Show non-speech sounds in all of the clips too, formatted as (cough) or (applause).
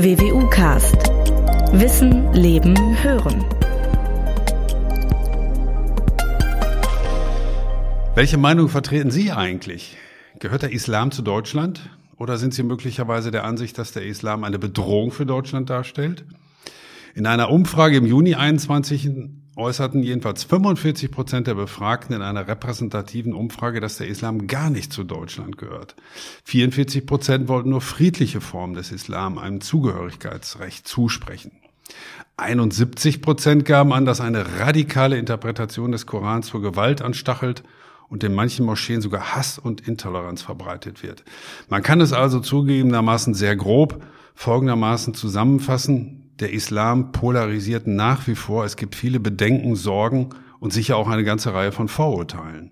WWU Cast. Wissen, Leben, Hören. Welche Meinung vertreten Sie eigentlich? Gehört der Islam zu Deutschland? Oder sind Sie möglicherweise der Ansicht, dass der Islam eine Bedrohung für Deutschland darstellt? In einer Umfrage im Juni 21 äußerten jedenfalls 45 Prozent der Befragten in einer repräsentativen Umfrage, dass der Islam gar nicht zu Deutschland gehört. 44 Prozent wollten nur friedliche Formen des Islam einem Zugehörigkeitsrecht zusprechen. 71 Prozent gaben an, dass eine radikale Interpretation des Korans zur Gewalt anstachelt und in manchen Moscheen sogar Hass und Intoleranz verbreitet wird. Man kann es also zugegebenermaßen sehr grob folgendermaßen zusammenfassen. Der Islam polarisiert nach wie vor. Es gibt viele Bedenken, Sorgen und sicher auch eine ganze Reihe von Vorurteilen.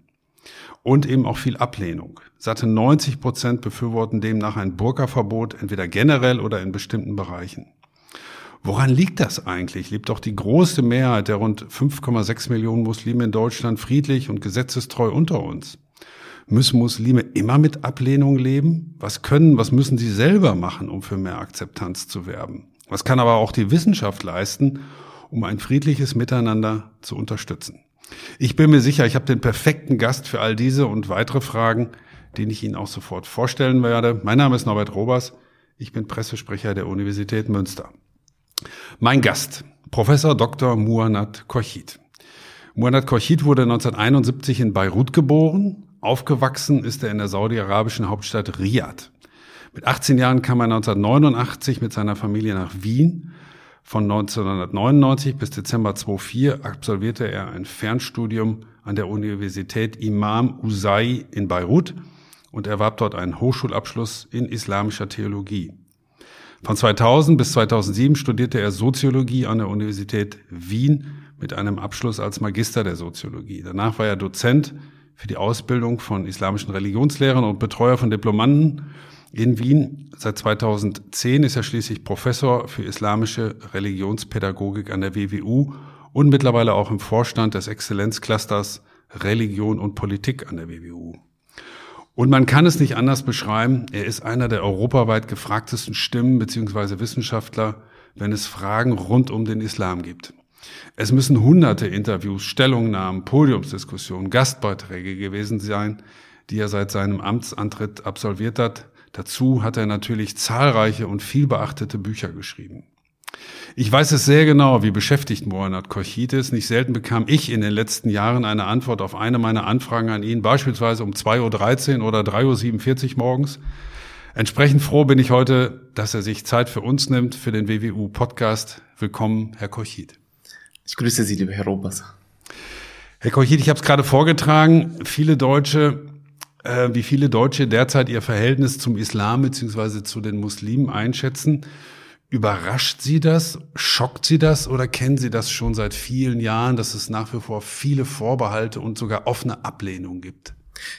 Und eben auch viel Ablehnung. Satte 90 Prozent befürworten demnach ein Burka-Verbot, entweder generell oder in bestimmten Bereichen. Woran liegt das eigentlich? Lebt doch die große Mehrheit der rund 5,6 Millionen Muslime in Deutschland friedlich und gesetzestreu unter uns? Müssen Muslime immer mit Ablehnung leben? Was können, was müssen sie selber machen, um für mehr Akzeptanz zu werben? Was kann aber auch die Wissenschaft leisten, um ein friedliches Miteinander zu unterstützen? Ich bin mir sicher, ich habe den perfekten Gast für all diese und weitere Fragen, den ich Ihnen auch sofort vorstellen werde. Mein Name ist Norbert Robers. Ich bin Pressesprecher der Universität Münster. Mein Gast, Professor Dr. Muanat Korchit. Muanat Korchit wurde 1971 in Beirut geboren. Aufgewachsen ist er in der saudi-arabischen Hauptstadt Riyadh. Mit 18 Jahren kam er 1989 mit seiner Familie nach Wien. Von 1999 bis Dezember 2004 absolvierte er ein Fernstudium an der Universität Imam Usai in Beirut und erwarb dort einen Hochschulabschluss in islamischer Theologie. Von 2000 bis 2007 studierte er Soziologie an der Universität Wien mit einem Abschluss als Magister der Soziologie. Danach war er Dozent für die Ausbildung von islamischen Religionslehrern und Betreuer von Diplomanden in Wien. Seit 2010 ist er schließlich Professor für islamische Religionspädagogik an der WWU und mittlerweile auch im Vorstand des Exzellenzclusters Religion und Politik an der WWU. Und man kann es nicht anders beschreiben, er ist einer der europaweit gefragtesten Stimmen bzw. Wissenschaftler, wenn es Fragen rund um den Islam gibt. Es müssen hunderte Interviews, Stellungnahmen, Podiumsdiskussionen, Gastbeiträge gewesen sein, die er seit seinem Amtsantritt absolviert hat. Dazu hat er natürlich zahlreiche und viel beachtete Bücher geschrieben. Ich weiß es sehr genau, wie beschäftigt Mohanad Korchit ist. Nicht selten bekam ich in den letzten Jahren eine Antwort auf eine meiner Anfragen an ihn, beispielsweise um 2.13 Uhr oder 3.47 Uhr morgens. Entsprechend froh bin ich heute, dass er sich Zeit für uns nimmt, für den WWU-Podcast. Willkommen, Herr Korchit. Ich grüße Sie, lieber Herr Robers. Herr Korchit, ich habe es gerade vorgetragen. Viele Deutsche äh, wie viele Deutsche derzeit ihr Verhältnis zum Islam beziehungsweise zu den Muslimen einschätzen. Überrascht Sie das? Schockt Sie das? Oder kennen Sie das schon seit vielen Jahren, dass es nach wie vor viele Vorbehalte und sogar offene Ablehnung gibt?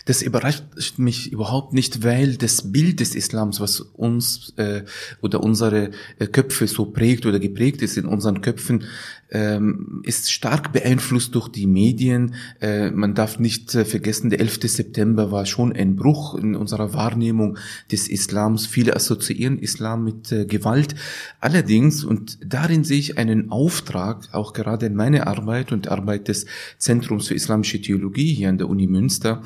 Das überrascht mich überhaupt nicht, weil das Bild des Islams, was uns äh, oder unsere äh, Köpfe so prägt oder geprägt ist in unseren Köpfen, ähm, ist stark beeinflusst durch die Medien. Äh, man darf nicht äh, vergessen, der 11. September war schon ein Bruch in unserer Wahrnehmung des Islams. Viele assoziieren Islam mit äh, Gewalt. Allerdings, und darin sehe ich einen Auftrag, auch gerade in meiner Arbeit und Arbeit des Zentrums für Islamische Theologie hier an der Uni Münster,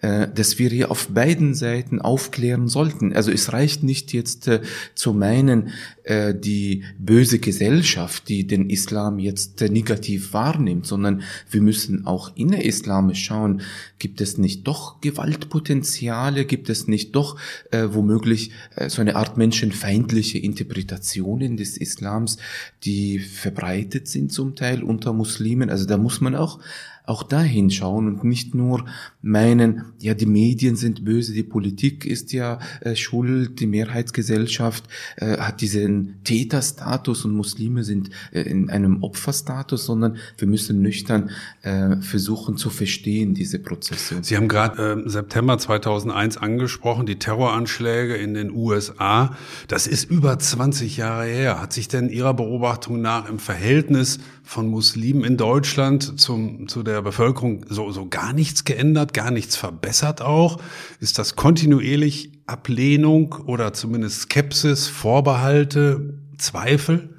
dass wir hier auf beiden Seiten aufklären sollten. Also es reicht nicht jetzt zu meinen, äh, die böse Gesellschaft, die den Islam jetzt äh, negativ wahrnimmt, sondern wir müssen auch innerislamisch schauen, gibt es nicht doch Gewaltpotenziale, gibt es nicht doch äh, womöglich äh, so eine Art menschenfeindliche Interpretationen des Islams, die verbreitet sind zum Teil unter Muslimen. Also da muss man auch auch dahin schauen und nicht nur meinen, ja, die Medien sind böse, die Politik ist ja äh, schuld, die Mehrheitsgesellschaft äh, hat diesen Täterstatus und Muslime sind äh, in einem Opferstatus, sondern wir müssen nüchtern äh, versuchen zu verstehen, diese Prozesse. Sie haben gerade äh, September 2001 angesprochen, die Terroranschläge in den USA. Das ist über 20 Jahre her. Hat sich denn Ihrer Beobachtung nach im Verhältnis von Muslimen in Deutschland zum, zu der Bevölkerung so, so gar nichts geändert, gar nichts verbessert auch? Ist das kontinuierlich Ablehnung oder zumindest Skepsis, Vorbehalte? Zweifel?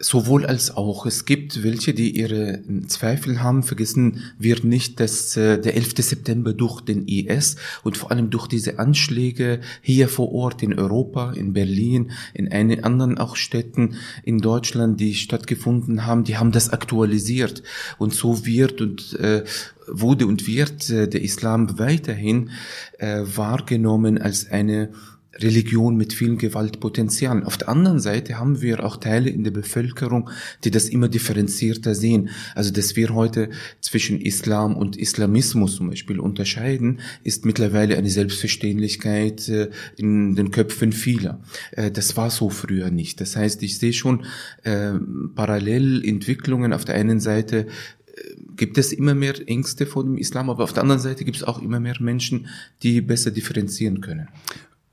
Sowohl als auch. Es gibt welche, die ihre Zweifel haben. Vergessen wir nicht, dass äh, der 11. September durch den IS und vor allem durch diese Anschläge hier vor Ort in Europa, in Berlin, in einen anderen auch Städten in Deutschland, die stattgefunden haben, die haben das aktualisiert. Und so wird und äh, wurde und wird äh, der Islam weiterhin äh, wahrgenommen als eine Religion mit vielen Gewaltpotenzialen. Auf der anderen Seite haben wir auch Teile in der Bevölkerung, die das immer differenzierter sehen. Also, dass wir heute zwischen Islam und Islamismus zum Beispiel unterscheiden, ist mittlerweile eine Selbstverständlichkeit äh, in den Köpfen vieler. Äh, das war so früher nicht. Das heißt, ich sehe schon äh, Parallelentwicklungen. Auf der einen Seite äh, gibt es immer mehr Ängste vor dem Islam, aber auf der anderen Seite gibt es auch immer mehr Menschen, die besser differenzieren können.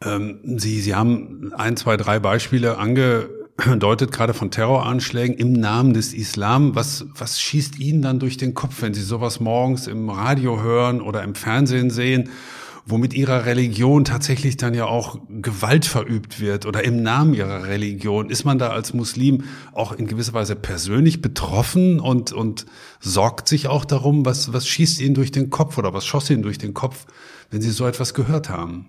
Ähm, Sie, Sie haben ein, zwei, drei Beispiele angedeutet, gerade von Terroranschlägen im Namen des Islam. Was, was schießt Ihnen dann durch den Kopf, wenn Sie sowas morgens im Radio hören oder im Fernsehen sehen? wo mit ihrer Religion tatsächlich dann ja auch Gewalt verübt wird oder im Namen ihrer Religion, ist man da als Muslim auch in gewisser Weise persönlich betroffen und, und sorgt sich auch darum, was, was schießt ihnen durch den Kopf oder was schoss ihnen durch den Kopf, wenn sie so etwas gehört haben?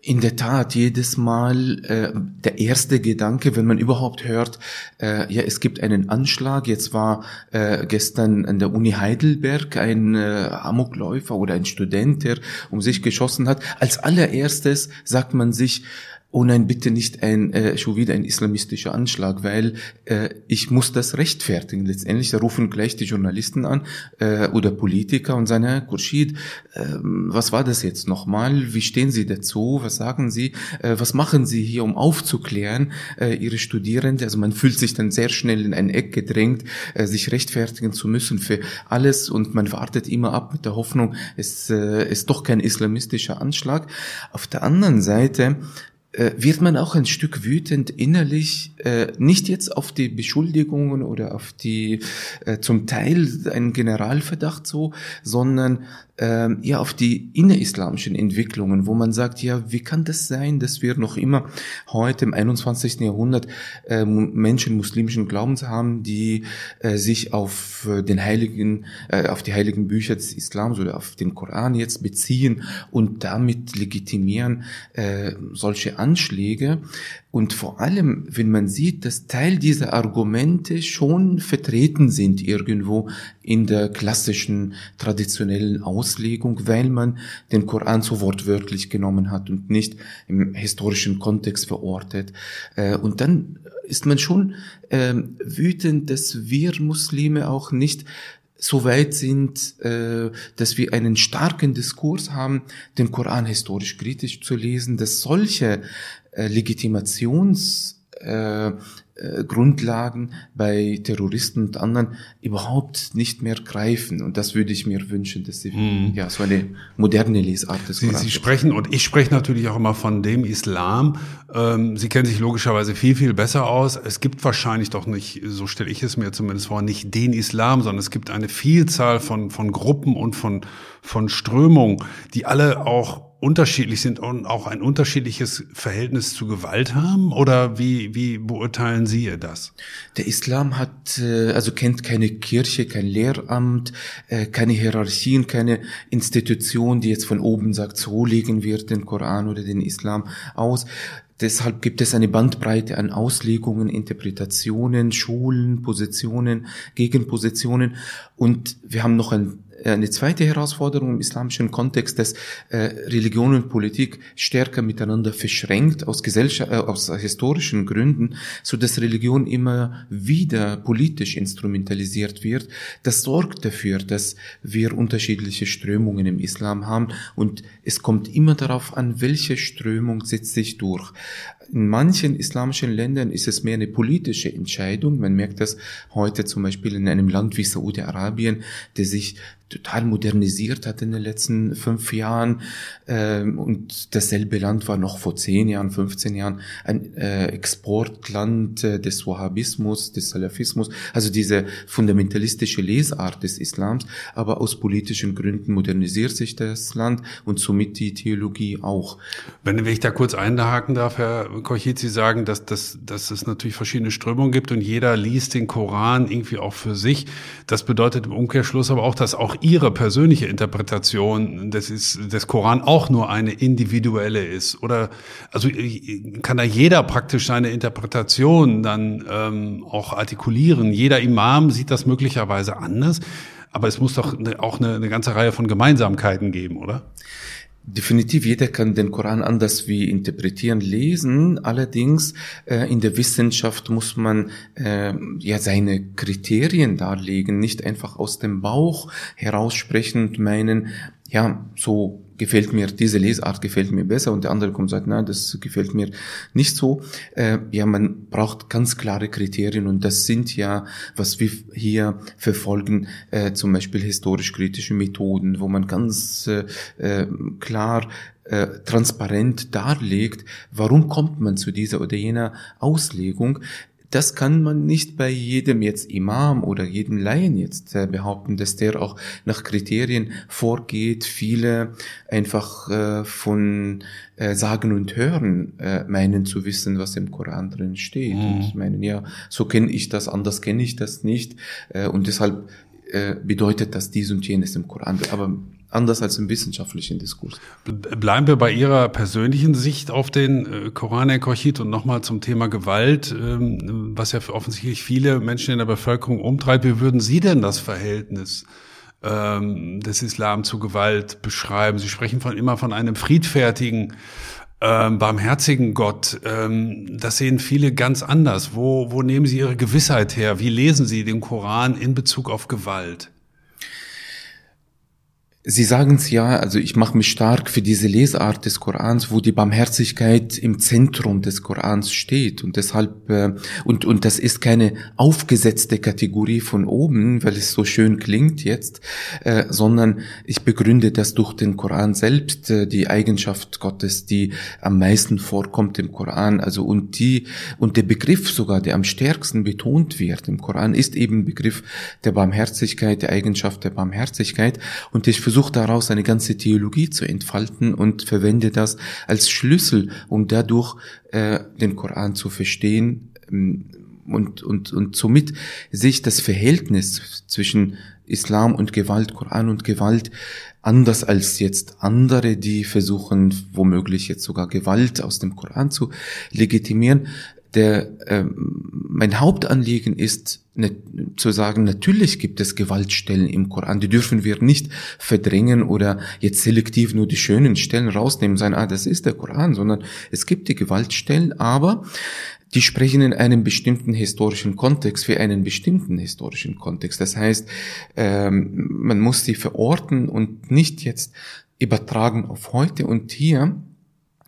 In der Tat, jedes Mal äh, der erste Gedanke, wenn man überhaupt hört, äh, ja, es gibt einen Anschlag. Jetzt war äh, gestern an der Uni Heidelberg ein äh, Amokläufer oder ein Student, der um sich geschossen hat. Als allererstes sagt man sich, oh nein, bitte nicht ein äh, schon wieder ein islamistischer Anschlag, weil äh, ich muss das rechtfertigen. Letztendlich, da rufen gleich die Journalisten an äh, oder Politiker und sagen, Herr Kurschid, äh, was war das jetzt nochmal? Wie stehen Sie dazu? Was sagen Sie? Äh, was machen Sie hier, um aufzuklären äh, Ihre Studierende? Also man fühlt sich dann sehr schnell in ein Eck gedrängt, äh, sich rechtfertigen zu müssen für alles und man wartet immer ab mit der Hoffnung, es äh, ist doch kein islamistischer Anschlag. Auf der anderen Seite wird man auch ein Stück wütend innerlich, äh, nicht jetzt auf die Beschuldigungen oder auf die äh, zum Teil einen Generalverdacht so, sondern ähm, ja auf die innerislamischen Entwicklungen, wo man sagt, ja, wie kann das sein, dass wir noch immer heute im 21. Jahrhundert äh, Menschen muslimischen Glaubens haben, die äh, sich auf äh, den heiligen, äh, auf die heiligen Bücher des Islams oder auf den Koran jetzt beziehen und damit legitimieren äh, solche Anschläge. Und vor allem, wenn man sieht, dass Teil dieser Argumente schon vertreten sind irgendwo in der klassischen, traditionellen Auslegung, weil man den Koran so wortwörtlich genommen hat und nicht im historischen Kontext verortet. Äh, und dann ist man schon ähm, wütend, dass wir Muslime auch nicht so weit sind, äh, dass wir einen starken Diskurs haben, den Koran historisch kritisch zu lesen, dass solche äh, Legitimations äh, äh, bei Terroristen und anderen überhaupt nicht mehr greifen. Und das würde ich mir wünschen, dass sie mm. ja so eine moderne Lesart des Sie, sie sprechen und ich spreche natürlich auch immer von dem Islam. Ähm, sie kennen sich logischerweise viel viel besser aus. Es gibt wahrscheinlich doch nicht, so stelle ich es mir zumindest vor, nicht den Islam, sondern es gibt eine Vielzahl von von Gruppen und von von Strömungen, die alle auch unterschiedlich sind und auch ein unterschiedliches Verhältnis zu Gewalt haben? Oder wie, wie beurteilen Sie das? Der Islam hat, äh, also kennt keine Kirche, kein Lehramt, äh, keine Hierarchien, keine Institution, die jetzt von oben sagt, so legen wir den Koran oder den Islam aus. Deshalb gibt es eine Bandbreite an Auslegungen, Interpretationen, Schulen, Positionen, Gegenpositionen. Und wir haben noch ein eine zweite Herausforderung im islamischen Kontext, dass äh, Religion und Politik stärker miteinander verschränkt aus, Gesellschaft, äh, aus historischen Gründen, so dass Religion immer wieder politisch instrumentalisiert wird. Das sorgt dafür, dass wir unterschiedliche Strömungen im Islam haben und es kommt immer darauf an, welche Strömung setzt sich durch. In manchen islamischen Ländern ist es mehr eine politische Entscheidung. Man merkt das heute zum Beispiel in einem Land wie Saudi-Arabien, der sich total modernisiert hat in den letzten fünf Jahren. Ähm, und dasselbe Land war noch vor zehn Jahren, 15 Jahren ein äh, Exportland äh, des Wahhabismus, des Salafismus, also diese fundamentalistische Lesart des Islams. Aber aus politischen Gründen modernisiert sich das Land und somit die Theologie auch. Wenn ich da kurz einhaken darf, Herr Kochit, Sie sagen, dass, dass, dass es natürlich verschiedene Strömungen gibt und jeder liest den Koran irgendwie auch für sich. Das bedeutet im Umkehrschluss aber auch, dass auch Ihre persönliche Interpretation des, ist, des Koran auch nur eine individuelle ist? Oder also kann da jeder praktisch seine Interpretation dann ähm, auch artikulieren? Jeder Imam sieht das möglicherweise anders, aber es muss doch auch eine, eine ganze Reihe von Gemeinsamkeiten geben, oder? Definitiv, jeder kann den Koran anders wie interpretieren, lesen. Allerdings äh, in der Wissenschaft muss man äh, ja seine Kriterien darlegen, nicht einfach aus dem Bauch heraussprechen und meinen, ja, so gefällt mir, diese Lesart gefällt mir besser und der andere kommt und sagt, nein, das gefällt mir nicht so. Äh, ja, man braucht ganz klare Kriterien und das sind ja, was wir hier verfolgen, äh, zum Beispiel historisch-kritische Methoden, wo man ganz äh, äh klar äh, transparent darlegt, warum kommt man zu dieser oder jener Auslegung. Das kann man nicht bei jedem jetzt Imam oder jedem Laien jetzt äh, behaupten, dass der auch nach Kriterien vorgeht. Viele einfach äh, von äh, Sagen und Hören äh, meinen zu wissen, was im Koran drin steht. Mhm. Und meinen, ja, so kenne ich das, anders kenne ich das nicht. Äh, und deshalb äh, bedeutet das dies und jenes im Koran. Aber anders als im wissenschaftlichen Diskurs. Bleiben wir bei Ihrer persönlichen Sicht auf den äh, Koran, Herr Kochit, und nochmal zum Thema Gewalt, ähm, was ja offensichtlich viele Menschen in der Bevölkerung umtreibt. Wie würden Sie denn das Verhältnis ähm, des Islam zu Gewalt beschreiben? Sie sprechen von, immer von einem friedfertigen, ähm, barmherzigen Gott. Das sehen viele ganz anders. Wo, wo nehmen Sie Ihre Gewissheit her? Wie lesen Sie den Koran in Bezug auf Gewalt? Sie sagen es ja, also ich mache mich stark für diese Lesart des Korans, wo die Barmherzigkeit im Zentrum des Korans steht. Und deshalb äh, und und das ist keine aufgesetzte Kategorie von oben, weil es so schön klingt jetzt, äh, sondern ich begründe das durch den Koran selbst, äh, die Eigenschaft Gottes, die am meisten vorkommt im Koran, also und die und der Begriff sogar, der am stärksten betont wird im Koran, ist eben Begriff der Barmherzigkeit, der Eigenschaft der Barmherzigkeit. Und ich versucht daraus eine ganze Theologie zu entfalten und verwende das als Schlüssel, um dadurch äh, den Koran zu verstehen ähm, und, und, und somit sich das Verhältnis zwischen Islam und Gewalt, Koran und Gewalt anders als jetzt andere, die versuchen, womöglich jetzt sogar Gewalt aus dem Koran zu legitimieren. Der, äh, mein Hauptanliegen ist, zu sagen, natürlich gibt es Gewaltstellen im Koran, die dürfen wir nicht verdrängen oder jetzt selektiv nur die schönen Stellen rausnehmen, sagen, ah, das ist der Koran, sondern es gibt die Gewaltstellen, aber die sprechen in einem bestimmten historischen Kontext für einen bestimmten historischen Kontext. Das heißt, ähm, man muss sie verorten und nicht jetzt übertragen auf heute und hier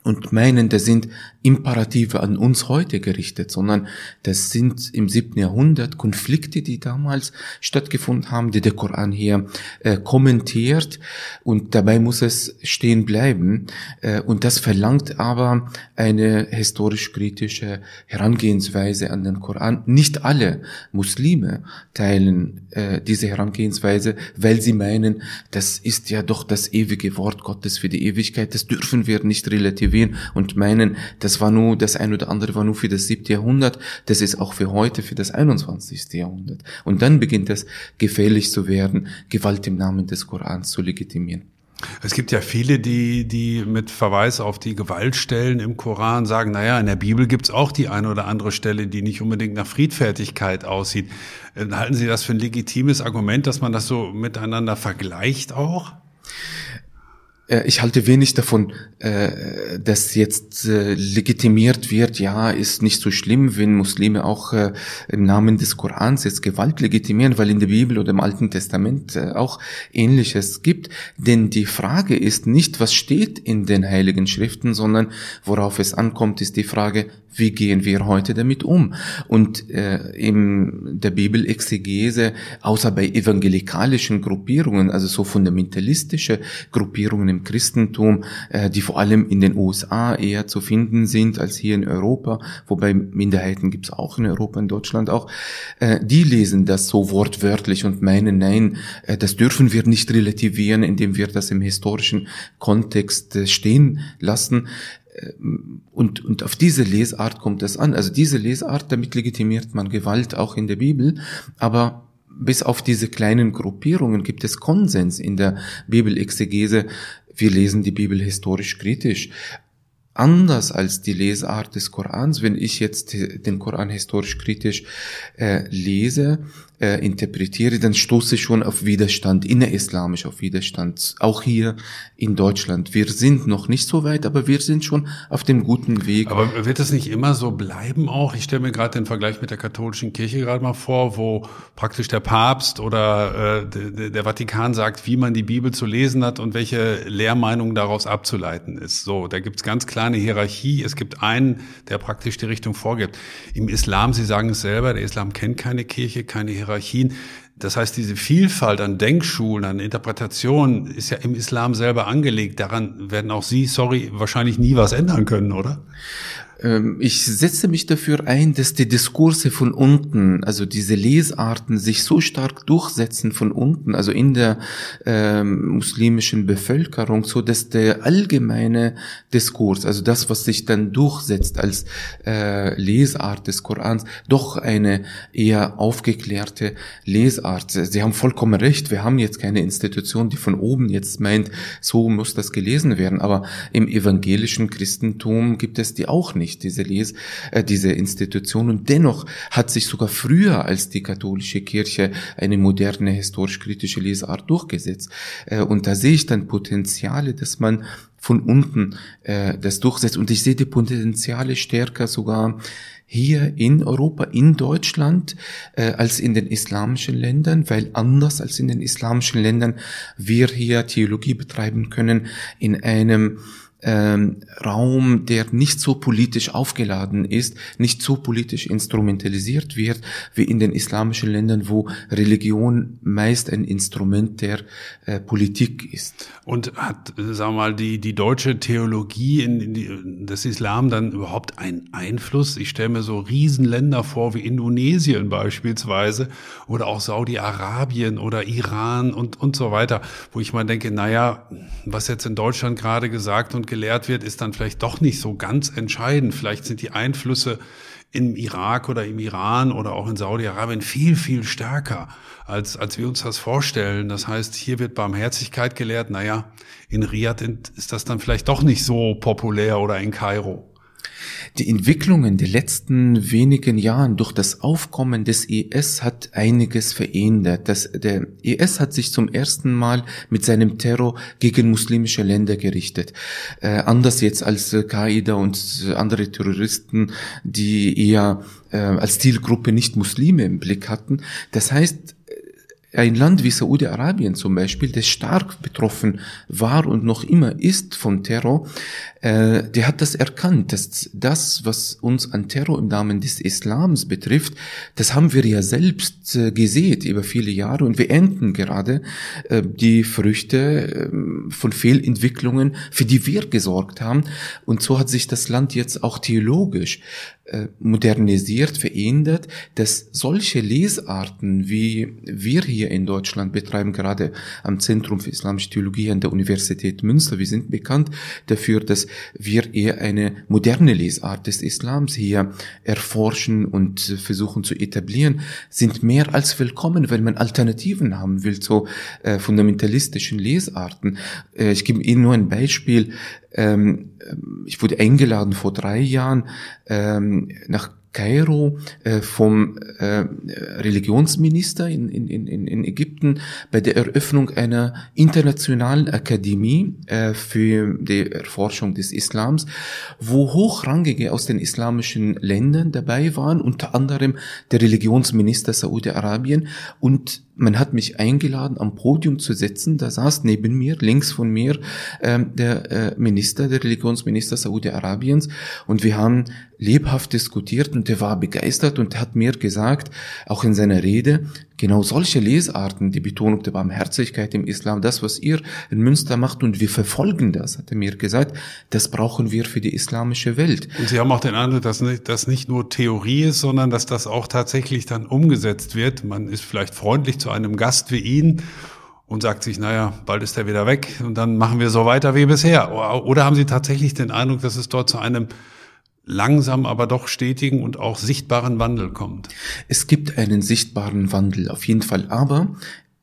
und meinen, das sind Imperative an uns heute gerichtet, sondern das sind im siebten Jahrhundert Konflikte, die damals stattgefunden haben, die der Koran hier äh, kommentiert. Und dabei muss es stehen bleiben. Äh, und das verlangt aber eine historisch-kritische Herangehensweise an den Koran. Nicht alle Muslime teilen äh, diese Herangehensweise, weil sie meinen, das ist ja doch das ewige Wort Gottes für die Ewigkeit, das dürfen wir nicht relativieren relativieren und meinen, das war nur, das ein oder andere war nur für das siebte Jahrhundert, das ist auch für heute, für das 21. Jahrhundert. Und dann beginnt es gefährlich zu werden, Gewalt im Namen des Korans zu legitimieren. Es gibt ja viele, die, die mit Verweis auf die Gewaltstellen im Koran sagen, naja, in der Bibel gibt's auch die eine oder andere Stelle, die nicht unbedingt nach Friedfertigkeit aussieht. Äh, halten Sie das für ein legitimes Argument, dass man das so miteinander vergleicht auch? Äh, ich halte wenig davon, äh, dass jetzt äh, legitimiert wird, ja, ist nicht so schlimm, wenn Muslime auch im Namen des Korans jetzt Gewalt legitimieren, weil in der Bibel oder im Alten Testament auch Ähnliches gibt. Denn die Frage ist nicht, was steht in den Heiligen Schriften, sondern worauf es ankommt, ist die Frage, wie gehen wir heute damit um? Und äh, in der Bibelexegese, außer bei evangelikalischen Gruppierungen, also so fundamentalistische Gruppierungen im Christentum, äh, die vor allem in den USA eher zu finden sind als hier in Europa, wobei Minderheiten gibt es auch in Europa, in Deutschland auch, äh, die lesen das so wortwörtlich und meinen, nein, äh, das dürfen wir nicht relativieren, indem wir das im historischen Kontext äh, stehen lassen. Und, und auf diese Lesart kommt es an. Also diese Lesart, damit legitimiert man Gewalt auch in der Bibel. Aber bis auf diese kleinen Gruppierungen gibt es Konsens in der Bibelexegese. Wir lesen die Bibel historisch kritisch anders als die Lesart des Korans. Wenn ich jetzt den Koran historisch kritisch äh, lese, äh, interpretiere, dann stoße ich schon auf Widerstand, innerislamisch auf Widerstand, auch hier in Deutschland. Wir sind noch nicht so weit, aber wir sind schon auf dem guten Weg. Aber wird es nicht immer so bleiben auch? Ich stelle mir gerade den Vergleich mit der katholischen Kirche gerade mal vor, wo praktisch der Papst oder äh, der, Vatikan sagt, wie man die Bibel zu lesen hat und welche Lehrmeinung daraus abzuleiten ist. So, da gibt's ganz klar eine Hierarchie. Es gibt einen, der praktisch die Richtung vorgibt. Im Islam, Sie sagen es selber, der Islam kennt keine Kirche, keine Hierarchie. Hierarchien. Das heißt, diese Vielfalt an Denkschulen, an Interpretationen ist ja im Islam selber angelegt. Daran werden auch Sie, sorry, wahrscheinlich nie was ändern können, oder? Ähm, ich setze mich dafür ein, dass die Diskurse von unten, also diese Lesarten, sich so stark durchsetzen von unten, also in der ähm, muslimischen Bevölkerung, so dass der allgemeine Diskurs, also das, was sich dann durchsetzt als äh, Lesart des Korans, doch eine eher aufgeklärte Lesart. Sie haben vollkommen recht. Wir haben jetzt keine Institution, die von oben jetzt meint, so muss das gelesen werden. Aber im evangelischen Christentum gibt es die auch nicht nicht, diese Les äh, diese Institution. Und dennoch hat sich sogar früher als die katholische Kirche eine moderne historisch-kritische Lesart durchgesetzt. Äh, und da sehe ich dann Potenziale, dass man von unten äh, das durchsetzt. Und ich sehe die Potenziale stärker sogar hier in Europa, in Deutschland, äh, als in den islamischen Ländern, weil anders als in den islamischen Ländern wir hier Theologie betreiben können in einem ähm, Raum, der nicht so politisch aufgeladen ist, nicht so politisch instrumentalisiert wird wie in den islamischen Ländern, wo Religion meist ein Instrument der äh, Politik ist. Und hat, sagen wir mal, die, die deutsche Theologie in, in die, des Islam dann überhaupt einen Einfluss? Ich stelle mir so Riesenländer vor wie Indonesien beispielsweise oder auch Saudi-Arabien oder Iran und, und so weiter, wo ich mal denke, naja, was jetzt in Deutschland gerade gesagt und gelehrt wird, ist dann vielleicht doch nicht so ganz entscheidend. Vielleicht sind die Einflüsse im Irak oder im Iran oder auch in Saudi-Arabien viel, viel stärker, als, als wir uns das vorstellen. Das heißt, hier wird Barmherzigkeit gelehrt. Naja, in Riyadh ist das dann vielleicht doch nicht so populär oder in Kairo. Die Entwicklungen der letzten wenigen Jahren durch das Aufkommen des IS hat einiges verändert. Das, der IS hat sich zum ersten Mal mit seinem Terror gegen muslimische Länder gerichtet. Äh, anders jetzt als äh, Qaida und andere Terroristen, die eher äh, als Zielgruppe nicht Muslime im Blick hatten. Das heißt, ein Land wie Saudi-Arabien zum Beispiel, das stark betroffen war und noch immer ist vom Terror, äh, der hat das erkannt, dass das, was uns an Terror im Namen des Islams betrifft, das haben wir ja selbst äh, gesehen über viele Jahre und wir ernten gerade äh, die Früchte äh, von Fehlentwicklungen, für die wir gesorgt haben. Und so hat sich das Land jetzt auch theologisch modernisiert, verändert, dass solche Lesarten, wie wir hier in Deutschland betreiben, gerade am Zentrum für Islamische Theologie an der Universität Münster, wir sind bekannt dafür, dass wir eher eine moderne Lesart des Islams hier erforschen und versuchen zu etablieren, sind mehr als willkommen, weil man Alternativen haben will zu äh, fundamentalistischen Lesarten. Äh, ich gebe Ihnen nur ein Beispiel. Ähm, ich wurde eingeladen vor drei Jahren ähm, nach Kairo äh, vom äh, Religionsminister in, in, in, in Ägypten bei der Eröffnung einer internationalen Akademie äh, für die Erforschung des Islams, wo hochrangige aus den islamischen Ländern dabei waren, unter anderem der Religionsminister Saudi-Arabien und man hat mich eingeladen, am Podium zu sitzen. Da saß neben mir, links von mir, ähm, der äh, Minister, der Religionsminister Saudi-Arabiens. Und wir haben lebhaft diskutiert und er war begeistert und hat mir gesagt, auch in seiner Rede, genau solche Lesarten, die Betonung der Barmherzigkeit im Islam, das, was ihr in Münster macht und wir verfolgen das, hat er mir gesagt, das brauchen wir für die islamische Welt. Und Sie haben auch den Eindruck, dass das nicht nur Theorie ist, sondern dass das auch tatsächlich dann umgesetzt wird. Man ist vielleicht freundlich zu einem Gast wie Ihnen und sagt sich, naja, bald ist er wieder weg und dann machen wir so weiter wie bisher. Oder haben Sie tatsächlich den Eindruck, dass es dort zu einem langsam, aber doch stetigen und auch sichtbaren Wandel kommt. Es gibt einen sichtbaren Wandel, auf jeden Fall. Aber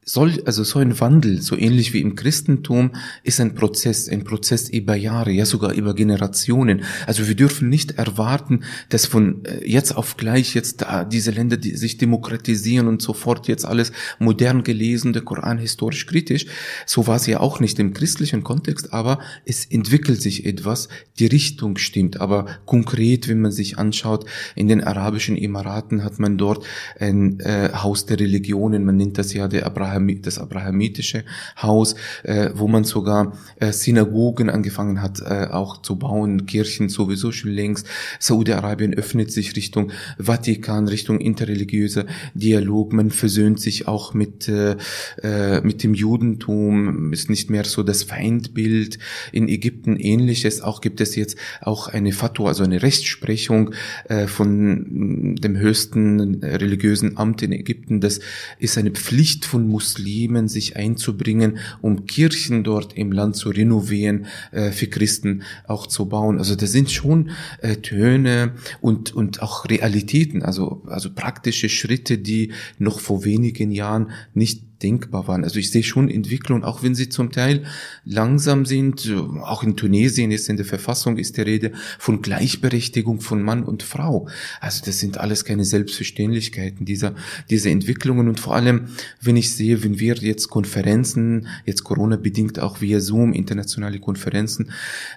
soll, also so ein Wandel, so ähnlich wie im Christentum, ist ein Prozess, ein Prozess über Jahre, ja sogar über Generationen. Also wir dürfen nicht erwarten, dass von äh, jetzt auf gleich jetzt da diese Länder die sich demokratisieren und sofort jetzt alles modern gelesen, der Koran historisch kritisch. So war es ja auch nicht im christlichen Kontext, aber es entwickelt sich etwas, die Richtung stimmt. Aber konkret, wenn man sich anschaut, in den arabischen Emiraten hat man dort ein äh, Haus der Religionen, man nennt das ja der Abraham Abraham, das abrahamitische Haus, äh, wo man sogar äh, Synagogen angefangen hat, äh, auch zu bauen, Kirchen sowieso schon längst. Saudi-Arabien öffnet sich Richtung Vatikan, Richtung interreligiöser Dialog. Man versöhnt sich auch mit, äh, äh, mit dem Judentum, ist nicht mehr so das Feindbild. In Ägypten ähnliches. Auch gibt es jetzt auch eine Fatwa, also eine Rechtsprechung äh, von dem höchsten religiösen Amt in Ägypten. Das ist eine Pflicht von Muslimen Muslimen sich einzubringen, um Kirchen dort im Land zu renovieren, äh, für Christen auch zu bauen. Also das sind schon äh, Töne und, und auch Realitäten, also, also praktische Schritte, die noch vor wenigen Jahren nicht denkbar waren. Also ich sehe schon Entwicklung, auch wenn sie zum Teil langsam sind. Auch in Tunesien ist in der Verfassung ist die Rede von Gleichberechtigung von Mann und Frau. Also das sind alles keine Selbstverständlichkeiten dieser, dieser Entwicklungen. Und vor allem, wenn ich sehe, wenn wir jetzt Konferenzen, jetzt Corona bedingt auch via Zoom, internationale Konferenzen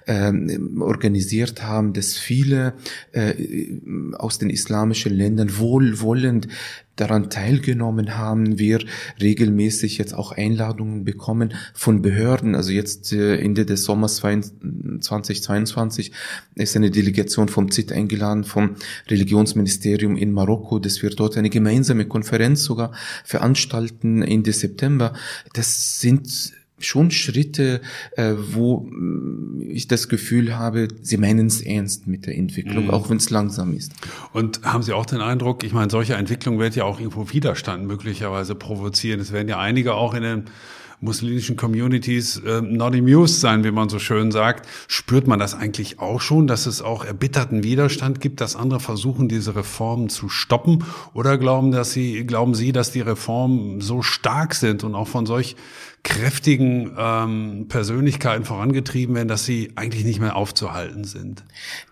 ähm, organisiert haben, dass viele äh, aus den islamischen Ländern wohlwollend daran teilgenommen haben, wir regelmäßig jetzt auch Einladungen bekommen von Behörden. Also jetzt äh, Ende des Sommers 2022 ist eine Delegation vom ZIT eingeladen, vom Religionsministerium in Marokko, dass wir dort eine gemeinsame Konferenz sogar veranstalten Ende September. Das sind schon Schritte, äh, wo mm, ich das Gefühl habe, sie meinen es ernst mit der Entwicklung, mhm. auch wenn es langsam ist. Und haben Sie auch den Eindruck, ich meine, solche Entwicklung wird ja auch irgendwo Widerstand möglicherweise provozieren. Es werden ja einige auch in den muslimischen Communities äh, not amused sein, wie man so schön sagt. Spürt man das eigentlich auch schon, dass es auch erbitterten Widerstand gibt, dass andere versuchen, diese Reformen zu stoppen? Oder glauben, dass Sie, glauben Sie, dass die Reformen so stark sind und auch von solch kräftigen ähm, Persönlichkeiten vorangetrieben werden, dass sie eigentlich nicht mehr aufzuhalten sind.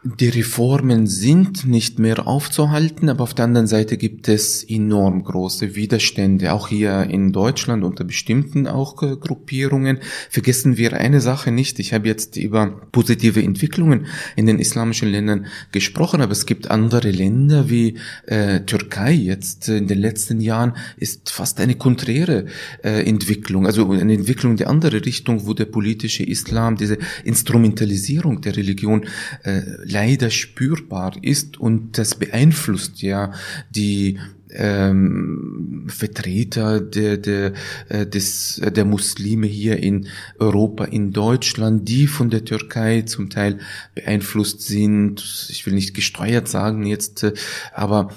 Die Reformen sind nicht mehr aufzuhalten, aber auf der anderen Seite gibt es enorm große Widerstände, auch hier in Deutschland unter bestimmten auch äh, Gruppierungen. Vergessen wir eine Sache nicht. Ich habe jetzt über positive Entwicklungen in den islamischen Ländern gesprochen, aber es gibt andere Länder wie äh, Türkei jetzt äh, in den letzten Jahren ist fast eine konträre äh, Entwicklung. Also eine Entwicklung in die andere Richtung, wo der politische Islam, diese Instrumentalisierung der Religion äh, leider spürbar ist und das beeinflusst ja die ähm, Vertreter der, der, äh, des, der Muslime hier in Europa, in Deutschland, die von der Türkei zum Teil beeinflusst sind. Ich will nicht gesteuert sagen jetzt, äh, aber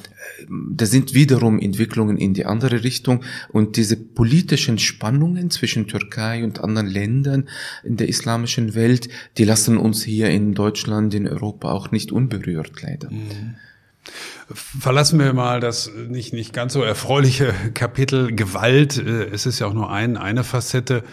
da sind wiederum Entwicklungen in die andere Richtung und diese politischen Spannungen zwischen Türkei und anderen Ländern in der islamischen Welt, die lassen uns hier in Deutschland, in Europa auch nicht unberührt, leider. Mhm. Verlassen wir mal das nicht, nicht ganz so erfreuliche Kapitel Gewalt. Äh, es ist ja auch nur ein, eine Facette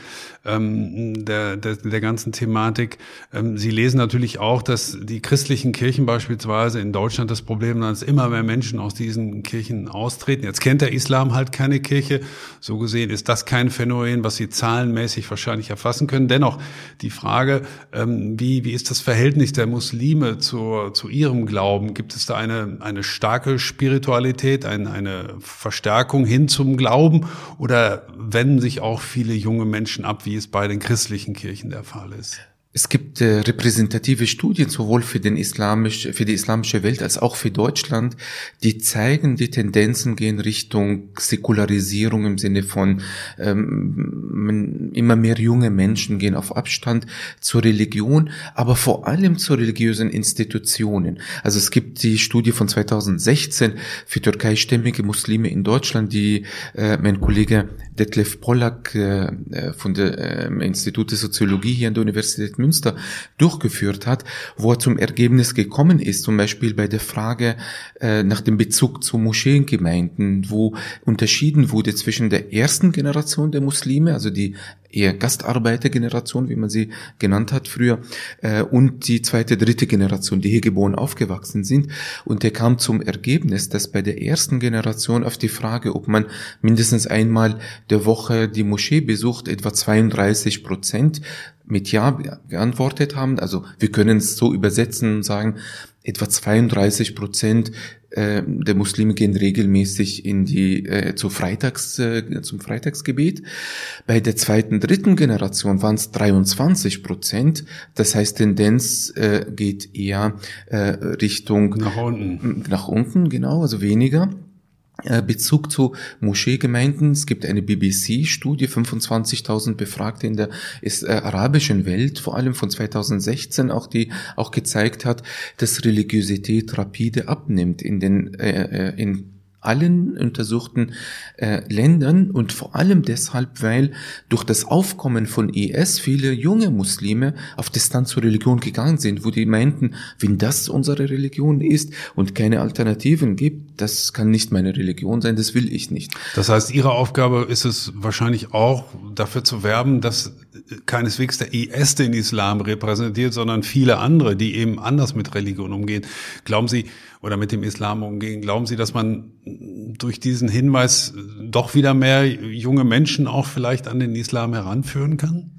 ähm, der, der, der ganzen Thematik. Ähm, Sie lesen natürlich auch, dass die christlichen Kirchen beispielsweise in Deutschland das Problem haben, dass immer mehr Menschen aus diesen Kirchen austreten. Jetzt kennt der Islam halt keine Kirche. So gesehen ist das kein Phänomen, was Sie zahlenmäßig wahrscheinlich erfassen können. Dennoch die Frage, ähm, wie, wie ist das Verhältnis der Muslime zu, zu ihrem Glauben? Gibt es da eine, eine starke Spiritualität, ein, eine Verstärkung hin zum Glauben oder wenden sich auch viele junge Menschen ab, wie es bei den christlichen Kirchen der Fall ist? Es gibt äh, repräsentative Studien sowohl für, den islamisch, für die islamische Welt als auch für Deutschland, die zeigen, die Tendenzen gehen Richtung Säkularisierung im Sinne von ähm, immer mehr junge Menschen gehen auf Abstand zur Religion, aber vor allem zu religiösen Institutionen. Also es gibt die Studie von 2016 für türkeistämmige Muslime in Deutschland, die äh, mein Kollege Detlef Pollack äh, äh von der äh, Institut der Soziologie hier an der Universität Münster durchgeführt hat, wo er zum Ergebnis gekommen ist, zum Beispiel bei der Frage äh, nach dem Bezug zu Moscheengemeinden, wo unterschieden wurde zwischen der ersten Generation der Muslime, also die eher Gastarbeitergeneration, wie man sie genannt hat früher, äh, und die zweite, dritte Generation, die hier geboren aufgewachsen sind. Und er kam zum Ergebnis, dass bei der ersten Generation auf die Frage, ob man mindestens einmal der Woche die Moschee besucht, etwa 32 Prozent mit Ja geantwortet haben. Also wir können es so übersetzen und sagen, etwa 32 Prozent äh, der Muslime gehen regelmäßig in die äh, zu Freitags äh, zum Freitagsgebet. Bei der zweiten, dritten Generation waren es 23 Prozent. Das heißt, Tendenz äh, geht eher äh, Richtung nach unten. Nach unten, genau, also weniger. Äh, Bezug zu Moscheegemeinden. Es gibt eine BBC-Studie, 25.000 Befragte in der äh, arabischen Welt, vor allem von 2016 auch, die auch gezeigt hat, dass Religiosität rapide abnimmt in den äh, äh in allen untersuchten äh, Ländern und vor allem deshalb, weil durch das Aufkommen von IS viele junge Muslime auf Distanz zur Religion gegangen sind, wo die meinten, wenn das unsere Religion ist und keine Alternativen gibt, das kann nicht meine Religion sein, das will ich nicht. Das heißt, Ihre Aufgabe ist es wahrscheinlich auch, dafür zu werben, dass keineswegs der IS den Islam repräsentiert, sondern viele andere, die eben anders mit Religion umgehen. Glauben Sie, oder mit dem Islam umgehen. Glauben Sie, dass man durch diesen Hinweis doch wieder mehr junge Menschen auch vielleicht an den Islam heranführen kann?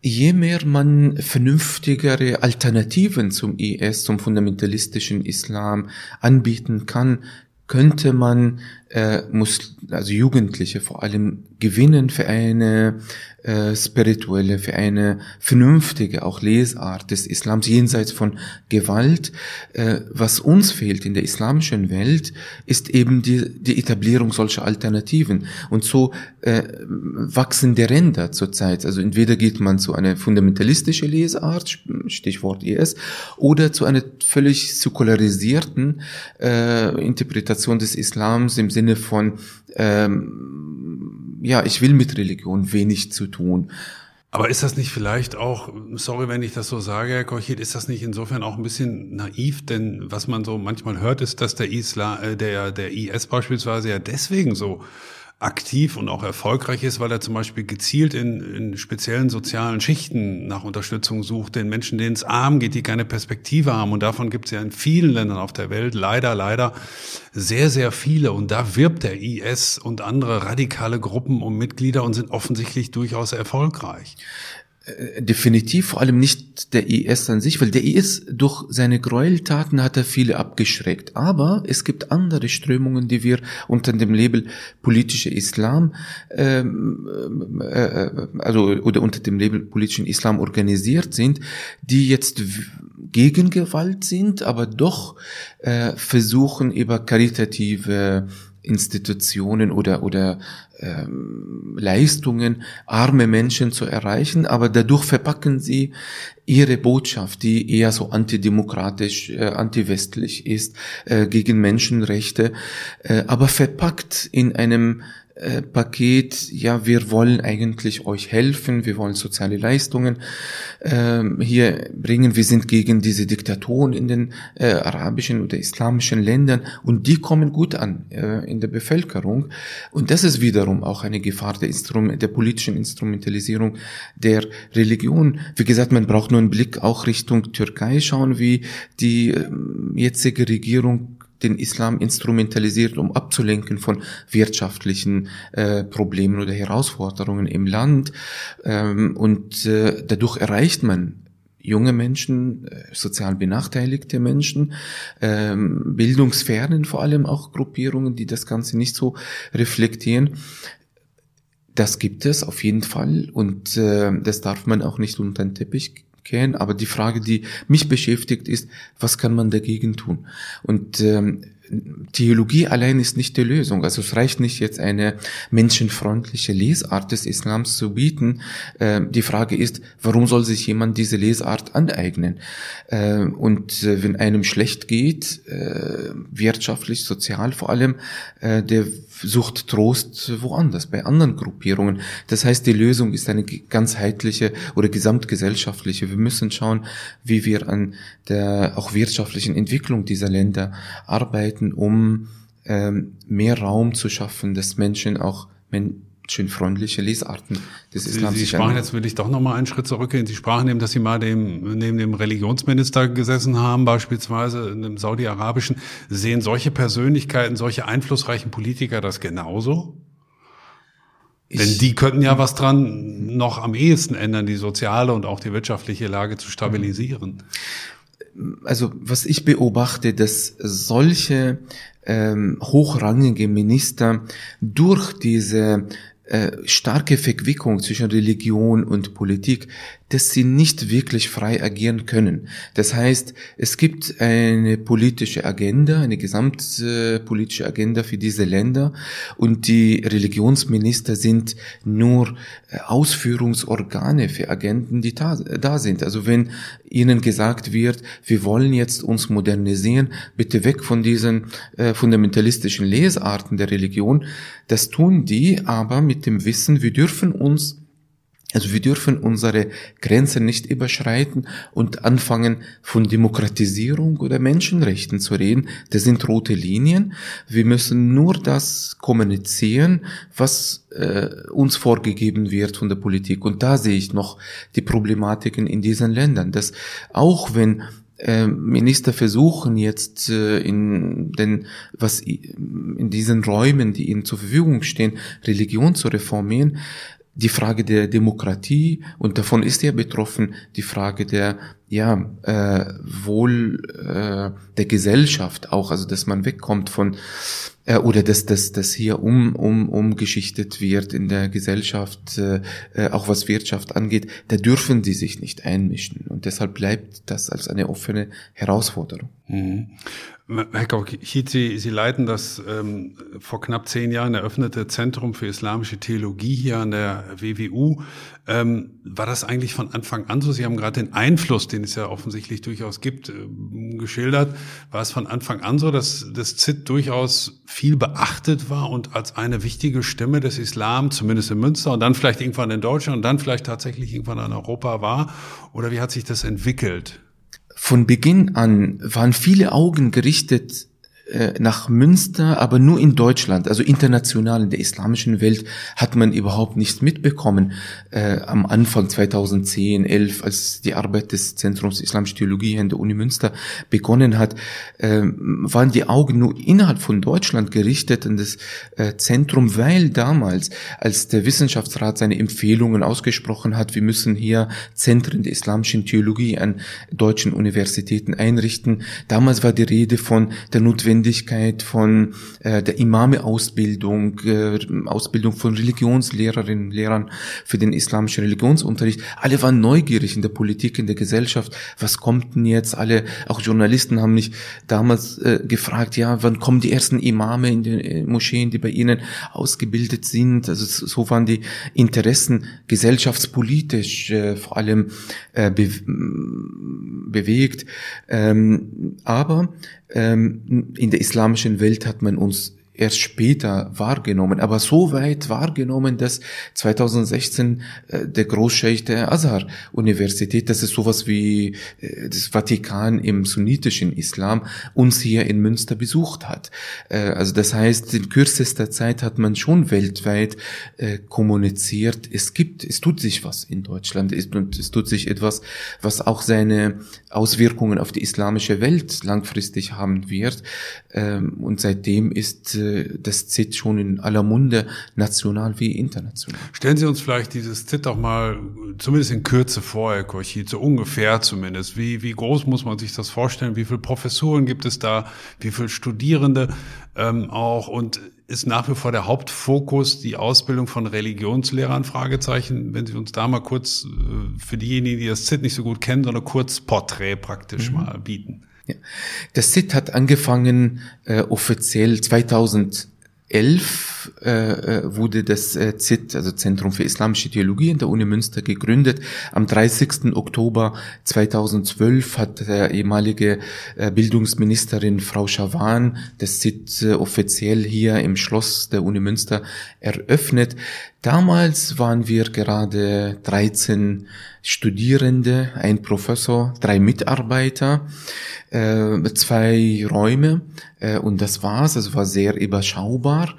Je mehr man vernünftigere Alternativen zum IS, zum fundamentalistischen Islam anbieten kann, könnte man äh, muss also Jugendliche vor allem gewinnen für eine äh, spirituelle, für eine vernünftige auch Lesart des Islams jenseits von Gewalt. Äh, was uns fehlt in der islamischen Welt, ist eben die, die Etablierung solcher Alternativen. Und so äh, wachsen die Ränder zurzeit. Also entweder geht man zu einer fundamentalistischen Lesart, Stichwort IS, oder zu einer völlig säkularisierten äh, Interpretation des Islams im Sinne von ähm, ja, ich will mit Religion wenig zu tun. Aber ist das nicht vielleicht auch, sorry, wenn ich das so sage, Herr Kochit, ist das nicht insofern auch ein bisschen naiv? Denn was man so manchmal hört, ist, dass der Islam, äh, der, der IS beispielsweise ja deswegen so aktiv und auch erfolgreich ist, weil er zum Beispiel gezielt in, in speziellen sozialen Schichten nach Unterstützung sucht, den Menschen, denen es arm geht, die keine Perspektive haben. Und davon gibt es ja in vielen Ländern auf der Welt leider, leider sehr, sehr viele. Und da wirbt der IS und andere radikale Gruppen um Mitglieder und sind offensichtlich durchaus erfolgreich. Äh, definitiv, vor allem nicht der IS an sich, weil der IS durch seine Gräueltaten hat er viele abgeschreckt. Aber es gibt andere Strömungen, die wir unter dem Label politischer Islam, ähm, äh, äh, also oder unter dem Label politischen Islam organisiert sind, die jetzt gegen Gewalt sind, aber doch äh, versuchen über karitative Institutionen oder oder ähm, Leistungen arme Menschen zu erreichen, aber dadurch verpacken sie ihre Botschaft, die eher so antidemokratisch, äh, antiwestlich ist, äh, gegen Menschenrechte, äh, aber verpackt in einem äh, Paket, ja, wir wollen eigentlich euch helfen, wir wollen soziale Leistungen ähm, hier bringen, wir sind gegen diese Diktatoren in den äh, arabischen oder islamischen Ländern und die kommen gut an äh, in der Bevölkerung und das ist wiederum auch eine Gefahr der, Instrum der politischen Instrumentalisierung der Religion. Wie gesagt, man braucht nur einen Blick auch Richtung Türkei schauen, wie die äh, jetzige Regierung den Islam instrumentalisiert, um abzulenken von wirtschaftlichen äh, Problemen oder Herausforderungen im Land. Ähm, und äh, dadurch erreicht man junge Menschen, äh, sozial benachteiligte Menschen, ähm, bildungsfernen vor allem auch Gruppierungen, die das Ganze nicht so reflektieren. Das gibt es auf jeden Fall und äh, das darf man auch nicht unter den Teppich kennen. Aber die Frage, die mich beschäftigt, ist, was kann man dagegen tun? Und ähm, Theologie allein ist nicht die Lösung. Also es reicht nicht jetzt eine menschenfreundliche Lesart des Islams zu bieten. Äh, die Frage ist, warum soll sich jemand diese Lesart aneignen? Äh, und äh, wenn einem schlecht geht, äh, wirtschaftlich, sozial vor allem, der sucht Trost woanders, bei anderen Gruppierungen. Das heißt, die Lösung ist eine ganzheitliche oder gesamtgesellschaftliche. Wir müssen schauen, wie wir an der auch wirtschaftlichen Entwicklung dieser Länder arbeiten, um ähm, mehr Raum zu schaffen, dass Menschen auch menschenfreundliche Lesarten des. Sie, Sie sprachen jetzt will ich doch noch mal einen Schritt zurückgehen. Sie sprachen eben, dass Sie mal dem, neben dem Religionsminister gesessen haben, beispielsweise in dem saudi-arabischen. Sehen solche Persönlichkeiten, solche einflussreichen Politiker das genauso? Ich, Denn die könnten ja was dran noch am ehesten ändern, die soziale und auch die wirtschaftliche Lage zu stabilisieren. Also was ich beobachte, dass solche ähm, hochrangige Minister durch diese äh, starke Verquickung zwischen Religion und Politik dass sie nicht wirklich frei agieren können. Das heißt, es gibt eine politische Agenda, eine gesamtpolitische Agenda für diese Länder und die Religionsminister sind nur äh, Ausführungsorgane für Agenten, die da sind. Also wenn ihnen gesagt wird, wir wollen jetzt uns modernisieren, bitte weg von diesen äh, fundamentalistischen Lesarten der Religion, das tun die aber mit dem Wissen, wir dürfen uns also wir dürfen unsere Grenzen nicht überschreiten und anfangen von Demokratisierung oder Menschenrechten zu reden. Das sind rote Linien. Wir müssen nur das kommunizieren, was äh, uns vorgegeben wird von der Politik. Und da sehe ich noch die Problematiken in diesen Ländern, dass auch wenn äh, Minister versuchen jetzt äh, in den was in diesen Räumen, die ihnen zur Verfügung stehen, Religion zu reformieren, die Frage der Demokratie und davon ist er betroffen, die Frage der ja äh, wohl äh, der Gesellschaft auch, also dass man wegkommt von äh, oder dass dass dass hier um um umgeschichtet wird in der Gesellschaft, äh, äh auch was Wirtschaft angeht, da dürfen die sich nicht einmischen und deshalb bleibt das als eine offene Herausforderung. Mhm. Herr Kauchit, Sie, Sie leiten das ähm, vor knapp zehn Jahren eröffnete Zentrum für islamische Theologie hier an der WWU. Ähm, war das eigentlich von Anfang an so? Sie haben gerade den Einfluss, den es ja offensichtlich durchaus gibt, äh, geschildert. War es von Anfang an so, dass das ZIT durchaus viel beachtet war und als eine wichtige Stimme des Islam, zumindest in Münster und dann vielleicht irgendwann in Deutschland und dann vielleicht tatsächlich irgendwann in Europa war? Oder wie hat sich das entwickelt? Von Beginn an waren viele Augen gerichtet nach Münster, aber nur in Deutschland, also international in der islamischen Welt hat man überhaupt nichts mitbekommen. Äh, am Anfang 2010, 11, als die Arbeit des Zentrums Islamische Theologie in der Uni Münster begonnen hat, äh, waren die Augen nur innerhalb von Deutschland gerichtet an das äh, Zentrum, weil damals, als der Wissenschaftsrat seine Empfehlungen ausgesprochen hat, wir müssen hier Zentren der islamischen Theologie an deutschen Universitäten einrichten, damals war die Rede von der Notwendigkeit Notwendigkeit von äh, der Imame-Ausbildung, äh, Ausbildung von Religionslehrerinnen, Lehrern für den islamischen Religionsunterricht. Alle waren neugierig in der Politik, in der Gesellschaft. Was kommt denn jetzt? Alle, auch Journalisten haben mich damals äh, gefragt, ja, wann kommen die ersten Imame in den äh, Moscheen, die bei ihnen ausgebildet sind? Also so waren die Interessen gesellschaftspolitisch äh, vor allem äh, be bewegt. Ähm, aber in der islamischen Welt hat man uns erst später wahrgenommen, aber so weit wahrgenommen, dass 2016 äh, der Großscheich der Azhar-Universität, das ist sowas wie äh, das Vatikan im sunnitischen Islam, uns hier in Münster besucht hat. Äh, also das heißt, in kürzester Zeit hat man schon weltweit äh, kommuniziert, es gibt, es tut sich was in Deutschland, es, es tut sich etwas, was auch seine Auswirkungen auf die islamische Welt langfristig haben wird. Ähm, und seitdem ist äh, das ZIT schon in aller Munde, national wie international. Stellen Sie uns vielleicht dieses ZIT auch mal zumindest in Kürze vor, Herr Korchi, so ungefähr zumindest. Wie, wie groß muss man sich das vorstellen? Wie viele Professuren gibt es da? Wie viele Studierende ähm, auch? Und ist nach wie vor der Hauptfokus die Ausbildung von Religionslehrern? Fragezeichen. Wenn Sie uns da mal kurz äh, für diejenigen, die das ZIT nicht so gut kennen, so eine Kurzporträt praktisch mhm. mal bieten. Ja. Das SIT hat angefangen äh, offiziell 2000 2011 äh, äh, wurde das äh, ZIT, also Zentrum für Islamische Theologie in der Uni Münster gegründet. Am 30. Oktober 2012 hat der ehemalige äh, Bildungsministerin Frau Schawan das ZIT äh, offiziell hier im Schloss der Uni Münster eröffnet. Damals waren wir gerade 13 Studierende, ein Professor, drei Mitarbeiter, äh, zwei Räume äh, und das war's. Also war sehr überschaubar.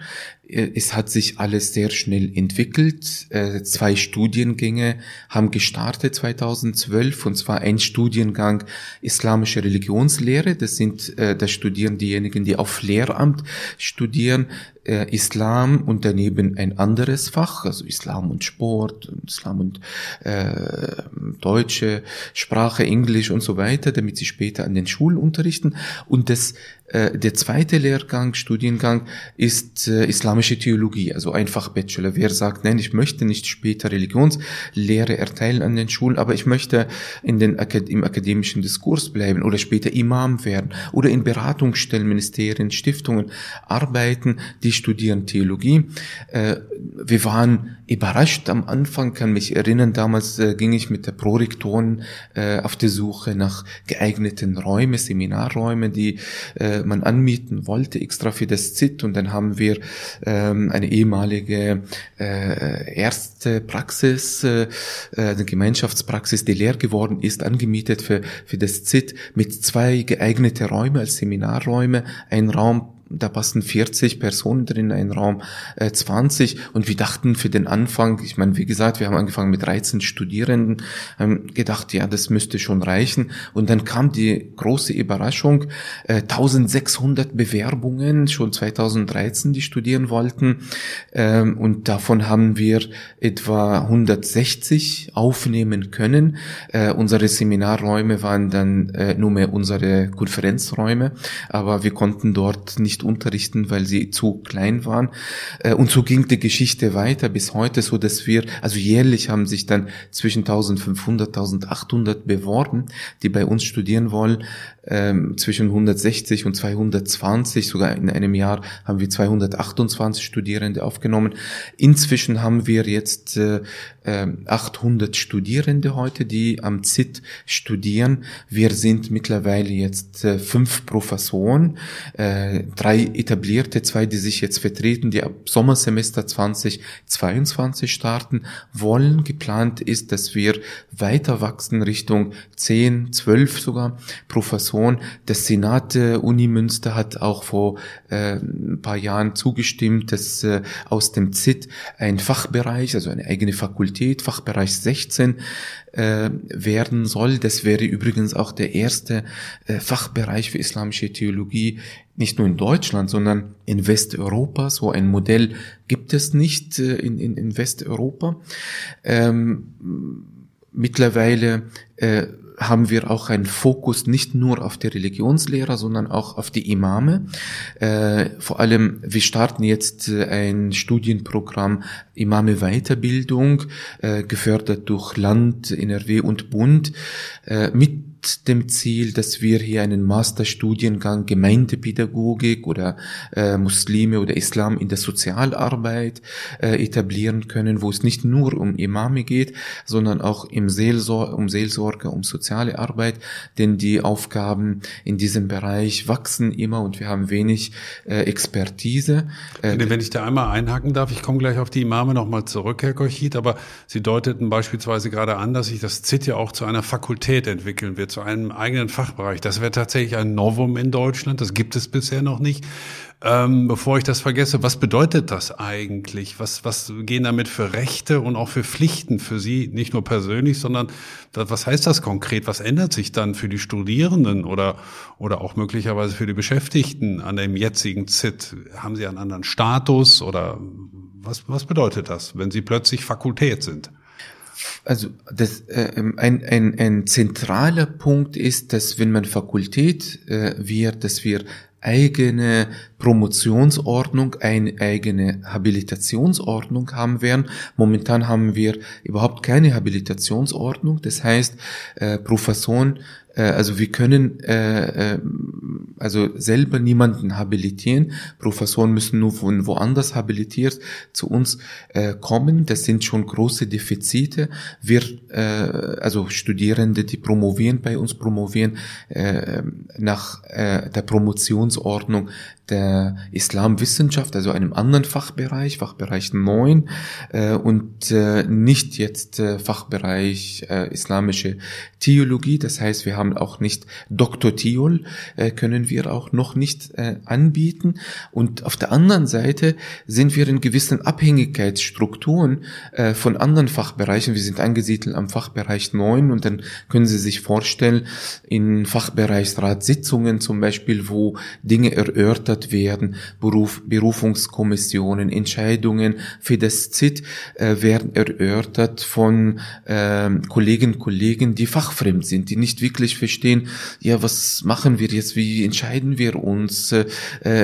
Äh, es hat sich alles sehr schnell entwickelt. Äh, zwei Studiengänge haben gestartet 2012 und zwar ein Studiengang Islamische Religionslehre. Das sind, äh, da studieren diejenigen, die auf Lehramt studieren, Islam und daneben ein anderes Fach, also Islam und Sport, Islam und äh, deutsche Sprache, Englisch und so weiter, damit sie später an den Schulen unterrichten. Und das der zweite Lehrgang, Studiengang ist äh, islamische Theologie, also einfach Bachelor. Wer sagt, nein, ich möchte nicht später Religionslehre erteilen an den Schulen, aber ich möchte in den, im akademischen Diskurs bleiben oder später Imam werden oder in Beratungsstellen, Ministerien, Stiftungen arbeiten, die studieren Theologie. Äh, wir waren überrascht am Anfang, kann mich erinnern, damals äh, ging ich mit der Prorektoren äh, auf der Suche nach geeigneten Räumen, Seminarräumen, die äh, man anmieten wollte, extra für das ZIT. Und dann haben wir ähm, eine ehemalige äh, erste Praxis, äh, eine Gemeinschaftspraxis, die leer geworden ist, angemietet für, für das ZIT mit zwei geeignete Räume als Seminarräume, ein Raum da passen 40 Personen drin, ein Raum äh, 20 und wir dachten für den Anfang, ich meine, wie gesagt, wir haben angefangen mit 13 Studierenden, haben gedacht, ja, das müsste schon reichen. Und dann kam die große Überraschung, äh, 1600 Bewerbungen, schon 2013, die studieren wollten. Ähm, und davon haben wir etwa 160 aufnehmen können. Äh, unsere Seminarräume waren dann äh, nur mehr unsere Konferenzräume, aber wir konnten dort nicht unterrichten, weil sie zu klein waren. Äh, und so ging die Geschichte weiter bis heute, so dass wir, also jährlich haben sich dann zwischen 1500, 1800 beworben, die bei uns studieren wollen. Ähm, zwischen 160 und 220, sogar in einem Jahr haben wir 228 Studierende aufgenommen. Inzwischen haben wir jetzt äh, 800 ähm, Studierende heute, die am ZIT studieren. Wir sind mittlerweile jetzt äh, fünf Professoren, äh, drei etablierte, zwei, die sich jetzt vertreten, die ab Sommersemester 2022 starten wollen. Geplant ist, dass wir weiter wachsen Richtung 10, 12 sogar Professoren. Das Senat der Uni Münster hat auch vor äh, ein paar Jahren zugestimmt, dass äh, aus dem ZIT ein Fachbereich, also eine eigene Fakultät, Fachbereich 16, äh, werden soll. Das wäre übrigens auch der erste äh, Fachbereich für islamische Theologie, nicht nur in Deutschland, sondern in Westeuropa. So ein Modell gibt es nicht äh, in, in, in Westeuropa. Ähm, mittlerweile äh, haben wir auch einen Fokus nicht nur auf die Religionslehrer, sondern auch auf die Imame. Äh, vor allem, wir starten jetzt äh, ein Studienprogramm Imame Weiterbildung, äh, gefördert durch Land, NRW und Bund, mit dem Ziel, dass wir hier einen Masterstudiengang Gemeindepädagogik oder äh, Muslime oder Islam in der Sozialarbeit äh, etablieren können, wo es nicht nur um Imame geht, sondern auch im Seelsor um Seelsorge, um soziale Arbeit, denn die Aufgaben in diesem Bereich wachsen immer und wir haben wenig äh, Expertise. Äh, Wenn ich da einmal einhaken darf, ich komme gleich auf die Imame nochmal zurück, Herr Kochit, aber Sie deuteten beispielsweise gerade an, dass sich das ZIT ja auch zu einer Fakultät entwickeln wird, zu einem eigenen Fachbereich. Das wäre tatsächlich ein Novum in Deutschland, das gibt es bisher noch nicht. Ähm, bevor ich das vergesse, was bedeutet das eigentlich? Was, was gehen damit für Rechte und auch für Pflichten für Sie, nicht nur persönlich, sondern was heißt das konkret? Was ändert sich dann für die Studierenden oder, oder auch möglicherweise für die Beschäftigten an dem jetzigen ZIT? Haben Sie einen anderen Status oder was, was bedeutet das, wenn Sie plötzlich Fakultät sind? Also das, äh, ein, ein, ein zentraler Punkt ist, dass wenn man Fakultät äh, wird, dass wir eigene Promotionsordnung, eine eigene Habilitationsordnung haben werden. Momentan haben wir überhaupt keine Habilitationsordnung. Das heißt, äh, Professoren also wir können äh, äh, also selber niemanden habilitieren. Professoren müssen nur von woanders habilitiert zu uns äh, kommen. Das sind schon große Defizite. Wir, äh, also Studierende, die promovieren bei uns, promovieren äh, nach äh, der Promotionsordnung der Islamwissenschaft, also einem anderen Fachbereich, Fachbereich 9 äh, und äh, nicht jetzt äh, Fachbereich äh, islamische Theologie. Das heißt, wir haben auch nicht Doktor Theol, äh, können wir auch noch nicht äh, anbieten. Und auf der anderen Seite sind wir in gewissen Abhängigkeitsstrukturen äh, von anderen Fachbereichen. Wir sind angesiedelt am Fachbereich 9 und dann können Sie sich vorstellen, in Fachbereichsratssitzungen zum Beispiel, wo Dinge erörtert gefordert werden. Beruf, Berufungskommissionen, Entscheidungen für das ZIT äh, werden erörtert von äh, Kolleginnen und Kollegen, die fachfremd sind, die nicht wirklich verstehen, ja, was machen wir jetzt, wie entscheiden wir uns, äh,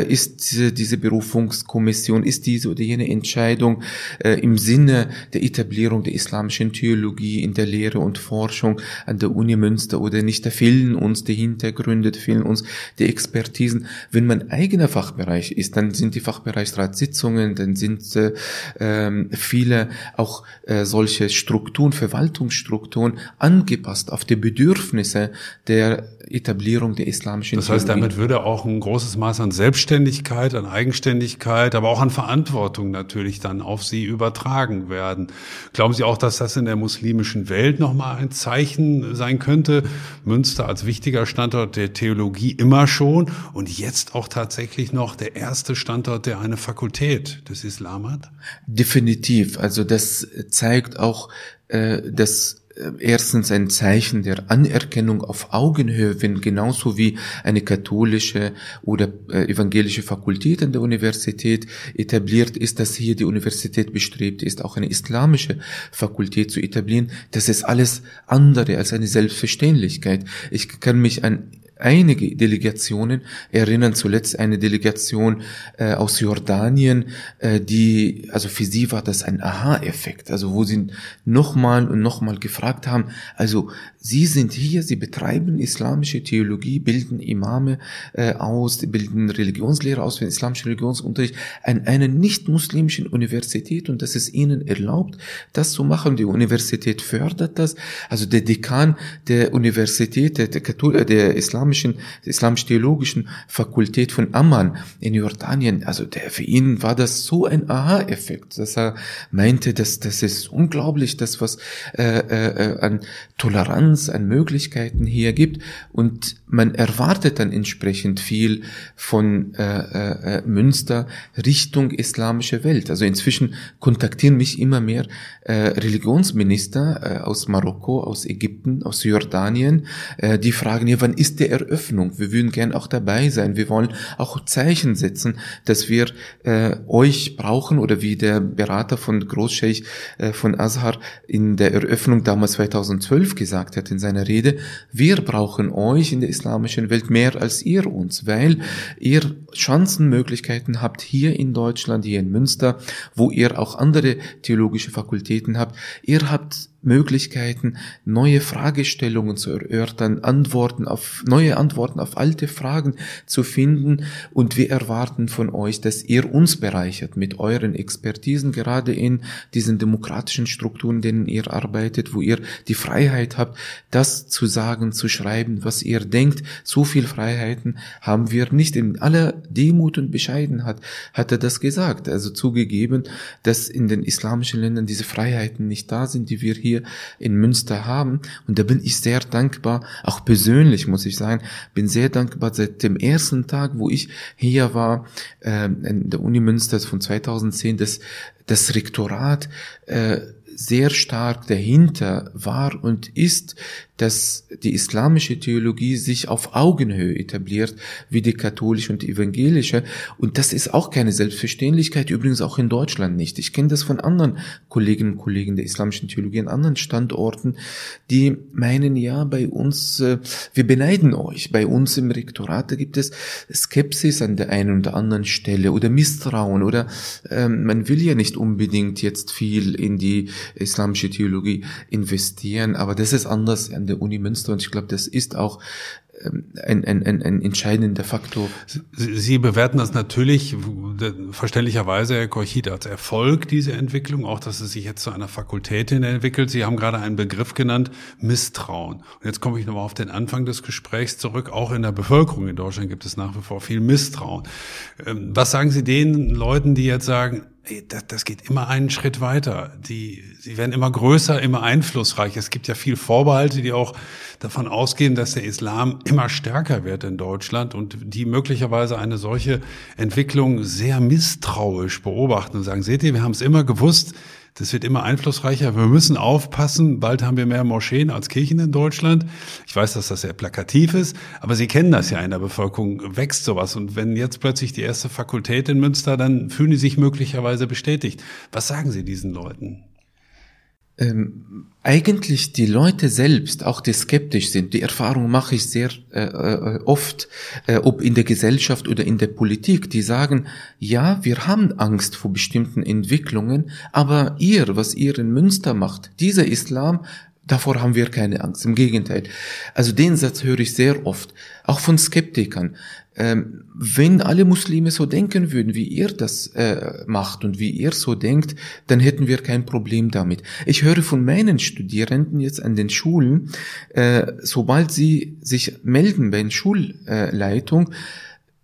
ist diese Berufungskommission, ist diese oder jene Entscheidung äh, im Sinne der Etablierung der islamischen Theologie in der Lehre und Forschung an der Uni Münster oder nicht, da fehlen uns die Hintergründe, fehlen uns die Expertisen. Wenn man eigene eigener Fachbereich ist, dann sind die Fachbereichsratssitzungen, dann sind äh, ähm, viele auch äh, solche Strukturen, Verwaltungsstrukturen angepasst auf die Bedürfnisse der Etablierung der islamischen Das heißt, Theologie. damit würde auch ein großes Maß an Selbstständigkeit, an Eigenständigkeit, aber auch an Verantwortung natürlich dann auf Sie übertragen werden. Glauben Sie auch, dass das in der muslimischen Welt nochmal ein Zeichen sein könnte? Münster als wichtiger Standort der Theologie immer schon und jetzt auch tatsächlich noch der erste Standort, der eine Fakultät des Islam hat? Definitiv. Also das zeigt auch, äh, dass äh, erstens ein Zeichen der Anerkennung auf Augenhöhe, wenn genauso wie eine katholische oder äh, evangelische Fakultät an der Universität etabliert ist, dass hier die Universität bestrebt ist, auch eine islamische Fakultät zu etablieren. Das ist alles andere als eine Selbstverständlichkeit. Ich kann mich an einige Delegationen erinnern zuletzt eine Delegation äh, aus Jordanien, äh, die, also für sie war das ein Aha-Effekt, also wo sie nochmal und nochmal gefragt haben, also sie sind hier, sie betreiben islamische Theologie, bilden Imame äh, aus, bilden Religionslehrer aus für den islamischen Religionsunterricht an einer nicht-muslimischen Universität und das ist ihnen erlaubt, das zu machen. Die Universität fördert das. Also der Dekan der Universität, der, der, Kathol der islamischen islamisch-theologischen Fakultät von Amman in Jordanien, also der, für ihn war das so ein Aha-Effekt, dass er meinte, dass das ist unglaublich, das was äh, äh, an Toleranz, an Möglichkeiten hier gibt. Und man erwartet dann entsprechend viel von äh, äh, Münster Richtung islamische Welt. Also inzwischen kontaktieren mich immer mehr äh, Religionsminister äh, aus Marokko, aus Ägypten, aus Jordanien, äh, die fragen ja, wann ist der Eröffnung. Wir würden gern auch dabei sein. Wir wollen auch Zeichen setzen, dass wir äh, euch brauchen oder wie der Berater von Großscheich äh, von Azhar in der Eröffnung damals 2012 gesagt hat in seiner Rede, wir brauchen euch in der islamischen Welt mehr als ihr uns, weil ihr Chancenmöglichkeiten habt hier in Deutschland, hier in Münster, wo ihr auch andere theologische Fakultäten habt. Ihr habt Möglichkeiten, neue Fragestellungen zu erörtern, Antworten auf, neue Antworten auf alte Fragen zu finden. Und wir erwarten von euch, dass ihr uns bereichert mit euren Expertisen, gerade in diesen demokratischen Strukturen, denen ihr arbeitet, wo ihr die Freiheit habt, das zu sagen, zu schreiben, was ihr denkt. So viel Freiheiten haben wir nicht. In aller Demut und Bescheidenheit hat er das gesagt. Also zugegeben, dass in den islamischen Ländern diese Freiheiten nicht da sind, die wir hier hier in Münster haben. Und da bin ich sehr dankbar, auch persönlich muss ich sagen, bin sehr dankbar seit dem ersten Tag, wo ich hier war, äh, in der Uni Münster von 2010, dass das Rektorat äh, sehr stark dahinter war und ist, dass die islamische Theologie sich auf Augenhöhe etabliert, wie die katholische und die evangelische. Und das ist auch keine Selbstverständlichkeit, übrigens auch in Deutschland nicht. Ich kenne das von anderen Kolleginnen und Kollegen der islamischen Theologie an anderen Standorten, die meinen, ja, bei uns, äh, wir beneiden euch. Bei uns im Rektorat, da gibt es Skepsis an der einen oder anderen Stelle oder Misstrauen oder ähm, man will ja nicht unbedingt jetzt viel in die islamische Theologie investieren, aber das ist anders an der Uni Münster und ich glaube, das ist auch ähm, ein, ein, ein, ein entscheidender Faktor. Sie, bewerten das natürlich verständlicherweise, Herr Korchit, als Erfolg, diese Entwicklung, auch dass es sich jetzt zu einer Fakultät hin entwickelt. Sie haben gerade einen Begriff genannt, Misstrauen. Und jetzt komme ich nochmal auf den Anfang des Gesprächs zurück. Auch in der Bevölkerung in Deutschland gibt es nach wie vor viel Misstrauen. Ähm, was sagen Sie den Leuten, die jetzt sagen, das, das geht immer einen Schritt weiter. Die, sie werden immer größer, immer einflussreicher. Es gibt ja viel Vorbehalte, die auch davon ausgehen, dass der Islam immer stärker wird in Deutschland und die möglicherweise eine solche Entwicklung sehr misstrauisch beobachten und sagen, seht ihr, wir haben es immer gewusst, das wird immer einflussreicher. Wir müssen aufpassen. Bald haben wir mehr Moscheen als Kirchen in Deutschland. Ich weiß, dass das sehr plakativ ist, aber Sie kennen das ja in der Bevölkerung. Wächst sowas. Und wenn jetzt plötzlich die erste Fakultät in Münster, dann fühlen die sich möglicherweise bestätigt. Was sagen Sie diesen Leuten? Ähm, eigentlich die Leute selbst, auch die skeptisch sind, die Erfahrung mache ich sehr äh, äh, oft, äh, ob in der Gesellschaft oder in der Politik, die sagen, ja, wir haben Angst vor bestimmten Entwicklungen, aber ihr, was ihr in Münster macht, dieser Islam, davor haben wir keine Angst. Im Gegenteil. Also den Satz höre ich sehr oft, auch von Skeptikern ähm, wenn alle Muslime so denken würden, wie ihr das äh, macht und wie ihr so denkt, dann hätten wir kein Problem damit. Ich höre von meinen Studierenden jetzt an den Schulen, äh, sobald sie sich melden bei der Schulleitung,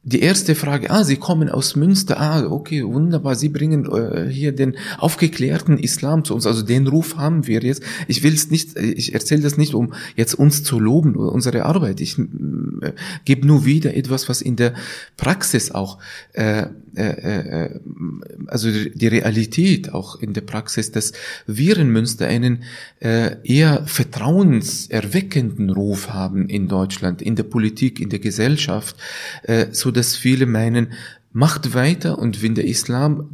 die erste Frage, ah, Sie kommen aus Münster, ah, okay, wunderbar, Sie bringen äh, hier den aufgeklärten Islam zu uns, also den Ruf haben wir jetzt. Ich will es nicht, ich erzähle das nicht, um jetzt uns zu loben oder unsere Arbeit. Ich äh, gebe nur wieder etwas, was in der Praxis auch äh, äh, äh, also die Realität auch in der Praxis, dass wir in Münster einen äh, eher vertrauenserweckenden Ruf haben in Deutschland, in der Politik, in der Gesellschaft, äh, so dass viele meinen, macht weiter und wenn der Islam,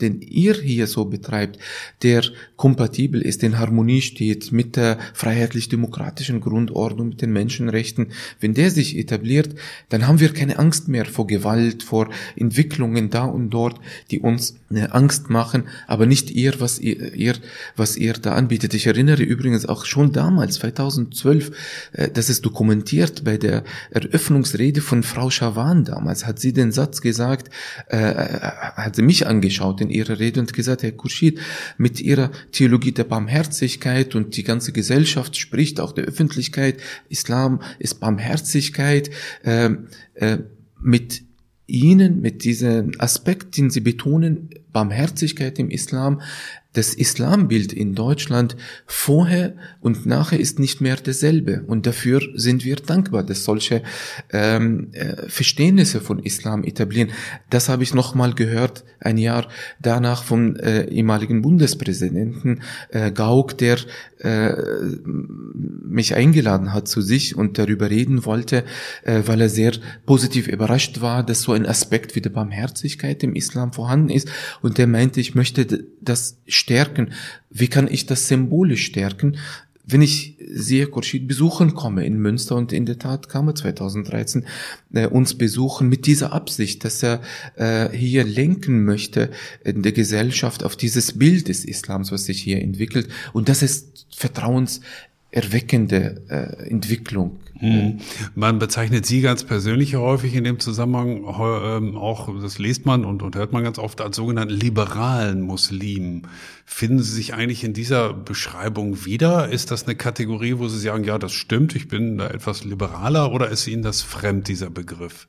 den ihr hier so betreibt, der kompatibel ist, in Harmonie steht mit der freiheitlich-demokratischen Grundordnung, mit den Menschenrechten, wenn der sich etabliert, dann haben wir keine Angst mehr vor Gewalt, vor Entwicklungen da und dort, die uns äh, Angst machen, aber nicht ihr, was ihr, ihr, was ihr da anbietet. Ich erinnere übrigens auch schon damals, 2012, äh, das ist dokumentiert bei der Eröffnungsrede von Frau Schawan damals, hat sie den Satz gesagt, gesagt, äh, äh, hat sie mich angeschaut in ihrer Rede und gesagt, Herr Kurschid, mit ihrer Theologie der Barmherzigkeit und die ganze Gesellschaft spricht, auch der Öffentlichkeit, Islam ist Barmherzigkeit, äh, äh, mit Ihnen, mit diesem Aspekt, den Sie betonen, Barmherzigkeit im Islam, das Islambild in Deutschland vorher und nachher ist nicht mehr dasselbe. Und dafür sind wir dankbar, dass solche ähm, äh, Verständnisse von Islam etablieren. Das habe ich noch mal gehört, ein Jahr danach vom äh, ehemaligen Bundespräsidenten äh, Gauck, der äh, mich eingeladen hat zu sich und darüber reden wollte, äh, weil er sehr positiv überrascht war, dass so ein Aspekt wie der Barmherzigkeit im Islam vorhanden ist. Und der meinte, ich möchte das stärken. Wie kann ich das symbolisch stärken? wenn ich sehe, Khurshid besuchen komme in Münster und in der Tat kam er 2013 äh, uns besuchen mit dieser Absicht, dass er äh, hier lenken möchte in der Gesellschaft auf dieses Bild des Islams, was sich hier entwickelt und das ist vertrauenserweckende äh, Entwicklung hm. Man bezeichnet Sie ganz persönlich häufig in dem Zusammenhang ähm, auch, das liest man und, und hört man ganz oft als sogenannten liberalen Muslim. Finden Sie sich eigentlich in dieser Beschreibung wieder? Ist das eine Kategorie, wo Sie sagen, ja, das stimmt, ich bin da etwas liberaler oder ist Ihnen das fremd, dieser Begriff?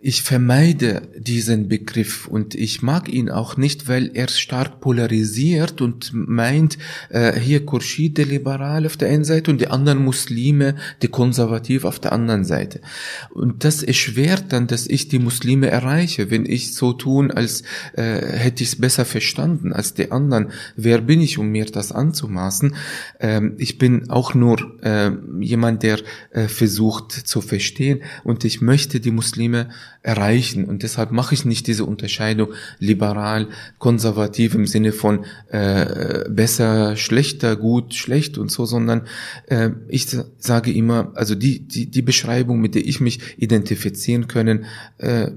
Ich vermeide diesen Begriff und ich mag ihn auch nicht, weil er stark polarisiert und meint, äh, hier Khurshid, der Liberal auf der einen Seite und die anderen Muslime, die Konservativ auf der anderen Seite. Und das erschwert dann, dass ich die Muslime erreiche, wenn ich so tun, als äh, hätte ich es besser verstanden als die anderen. Wer bin ich, um mir das anzumaßen? Ähm, ich bin auch nur äh, jemand, der äh, versucht zu verstehen und ich möchte die Muslime erreichen. Und deshalb mache ich nicht diese Unterscheidung liberal, konservativ im Sinne von äh, besser, schlechter, gut, schlecht und so, sondern äh, ich sage immer, also die, die, die Beschreibung, mit der ich mich identifizieren können, äh,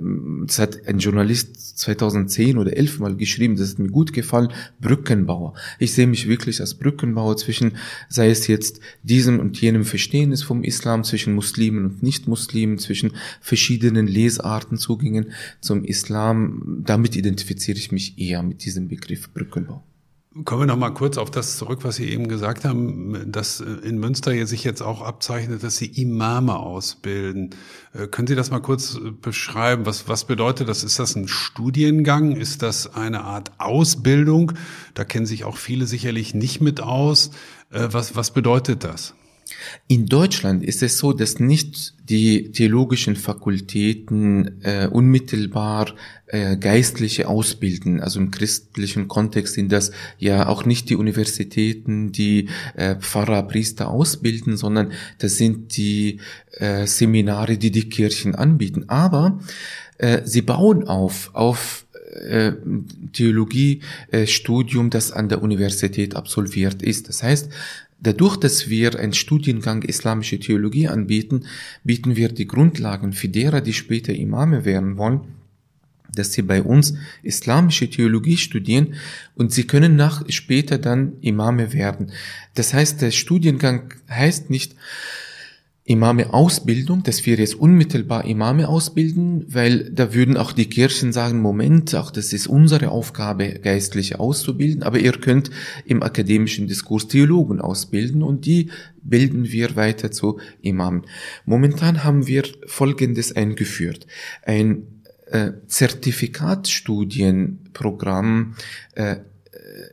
das hat ein Journalist 2010 oder 11 mal geschrieben, das hat mir gut gefallen, Brückenbauer. Ich sehe mich wirklich als Brückenbauer zwischen, sei es jetzt diesem und jenem Verständnis vom Islam, zwischen Muslimen und Nicht-Muslimen, zwischen verschiedenen Lesarten, Zugängen zum Islam. Damit identifiziere ich mich eher mit diesem Begriff Brückenbau. Kommen wir noch mal kurz auf das zurück, was Sie eben gesagt haben, dass in Münster sich jetzt auch abzeichnet, dass Sie Imame ausbilden. Äh, können Sie das mal kurz äh, beschreiben? Was, was bedeutet das? Ist das ein Studiengang? Ist das eine Art Ausbildung? Da kennen sich auch viele sicherlich nicht mit aus. Äh, was, was bedeutet das? In Deutschland ist es so, dass nicht die theologischen Fakultäten äh, unmittelbar äh, Geistliche ausbilden. Also im christlichen Kontext sind das ja auch nicht die Universitäten, die äh, Pfarrer, Priester ausbilden, sondern das sind die äh, Seminare, die die Kirchen anbieten. Aber äh, sie bauen auf auf äh, Theologiestudium, das an der Universität absolviert ist. Das heißt, Dadurch, dass wir einen Studiengang Islamische Theologie anbieten, bieten wir die Grundlagen für derer, die später Imame werden wollen, dass sie bei uns islamische Theologie studieren und sie können nach später dann Imame werden. Das heißt, der Studiengang heißt nicht, Imame Ausbildung, dass wir jetzt unmittelbar Imame ausbilden, weil da würden auch die Kirchen sagen, Moment, auch das ist unsere Aufgabe, Geistliche auszubilden, aber ihr könnt im akademischen Diskurs Theologen ausbilden und die bilden wir weiter zu Imamen. Momentan haben wir Folgendes eingeführt. Ein äh, Zertifikatsstudienprogramm äh,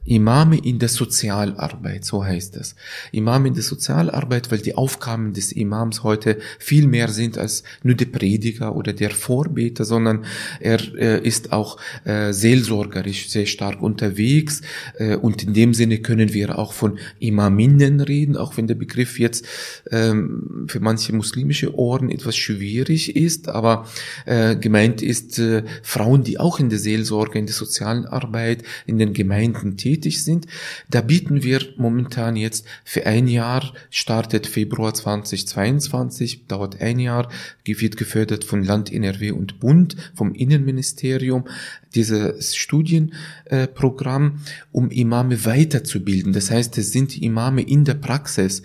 Imame in der Sozialarbeit, so heißt es. Imame in der Sozialarbeit, weil die Aufgaben des Imams heute viel mehr sind als nur der Prediger oder der Vorbeter, sondern er äh, ist auch äh, seelsorgerisch sehr stark unterwegs äh, und in dem Sinne können wir auch von Imaminnen reden, auch wenn der Begriff jetzt ähm, für manche muslimische Ohren etwas schwierig ist, aber äh, gemeint ist äh, Frauen, die auch in der Seelsorge, in der sozialen Arbeit, in den Gemeinden tätig sind. Da bieten wir momentan jetzt für ein Jahr, startet Februar 2022, dauert ein Jahr, wird gefördert von Land NRW und Bund, vom Innenministerium, dieses Studienprogramm, um Imame weiterzubilden. Das heißt, es sind Imame in der Praxis,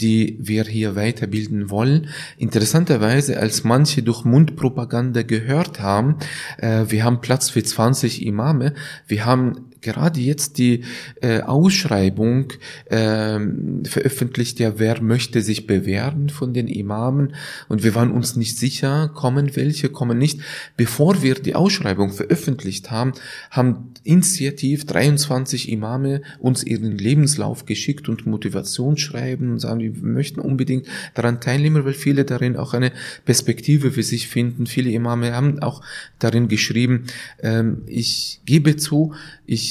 die wir hier weiterbilden wollen. Interessanterweise, als manche durch Mundpropaganda gehört haben, äh, wir haben Platz für 20 Imame, wir haben gerade jetzt die äh, Ausschreibung äh, veröffentlicht, ja, wer möchte sich bewerben von den Imamen und wir waren uns nicht sicher, kommen welche, kommen nicht. Bevor wir die Ausschreibung veröffentlicht haben, haben initiativ 23 Imame uns ihren Lebenslauf geschickt und Motivationsschreiben und sagen, wir möchten unbedingt daran teilnehmen, weil viele darin auch eine Perspektive für sich finden. Viele Imame haben auch darin geschrieben, ähm, ich gebe zu, ich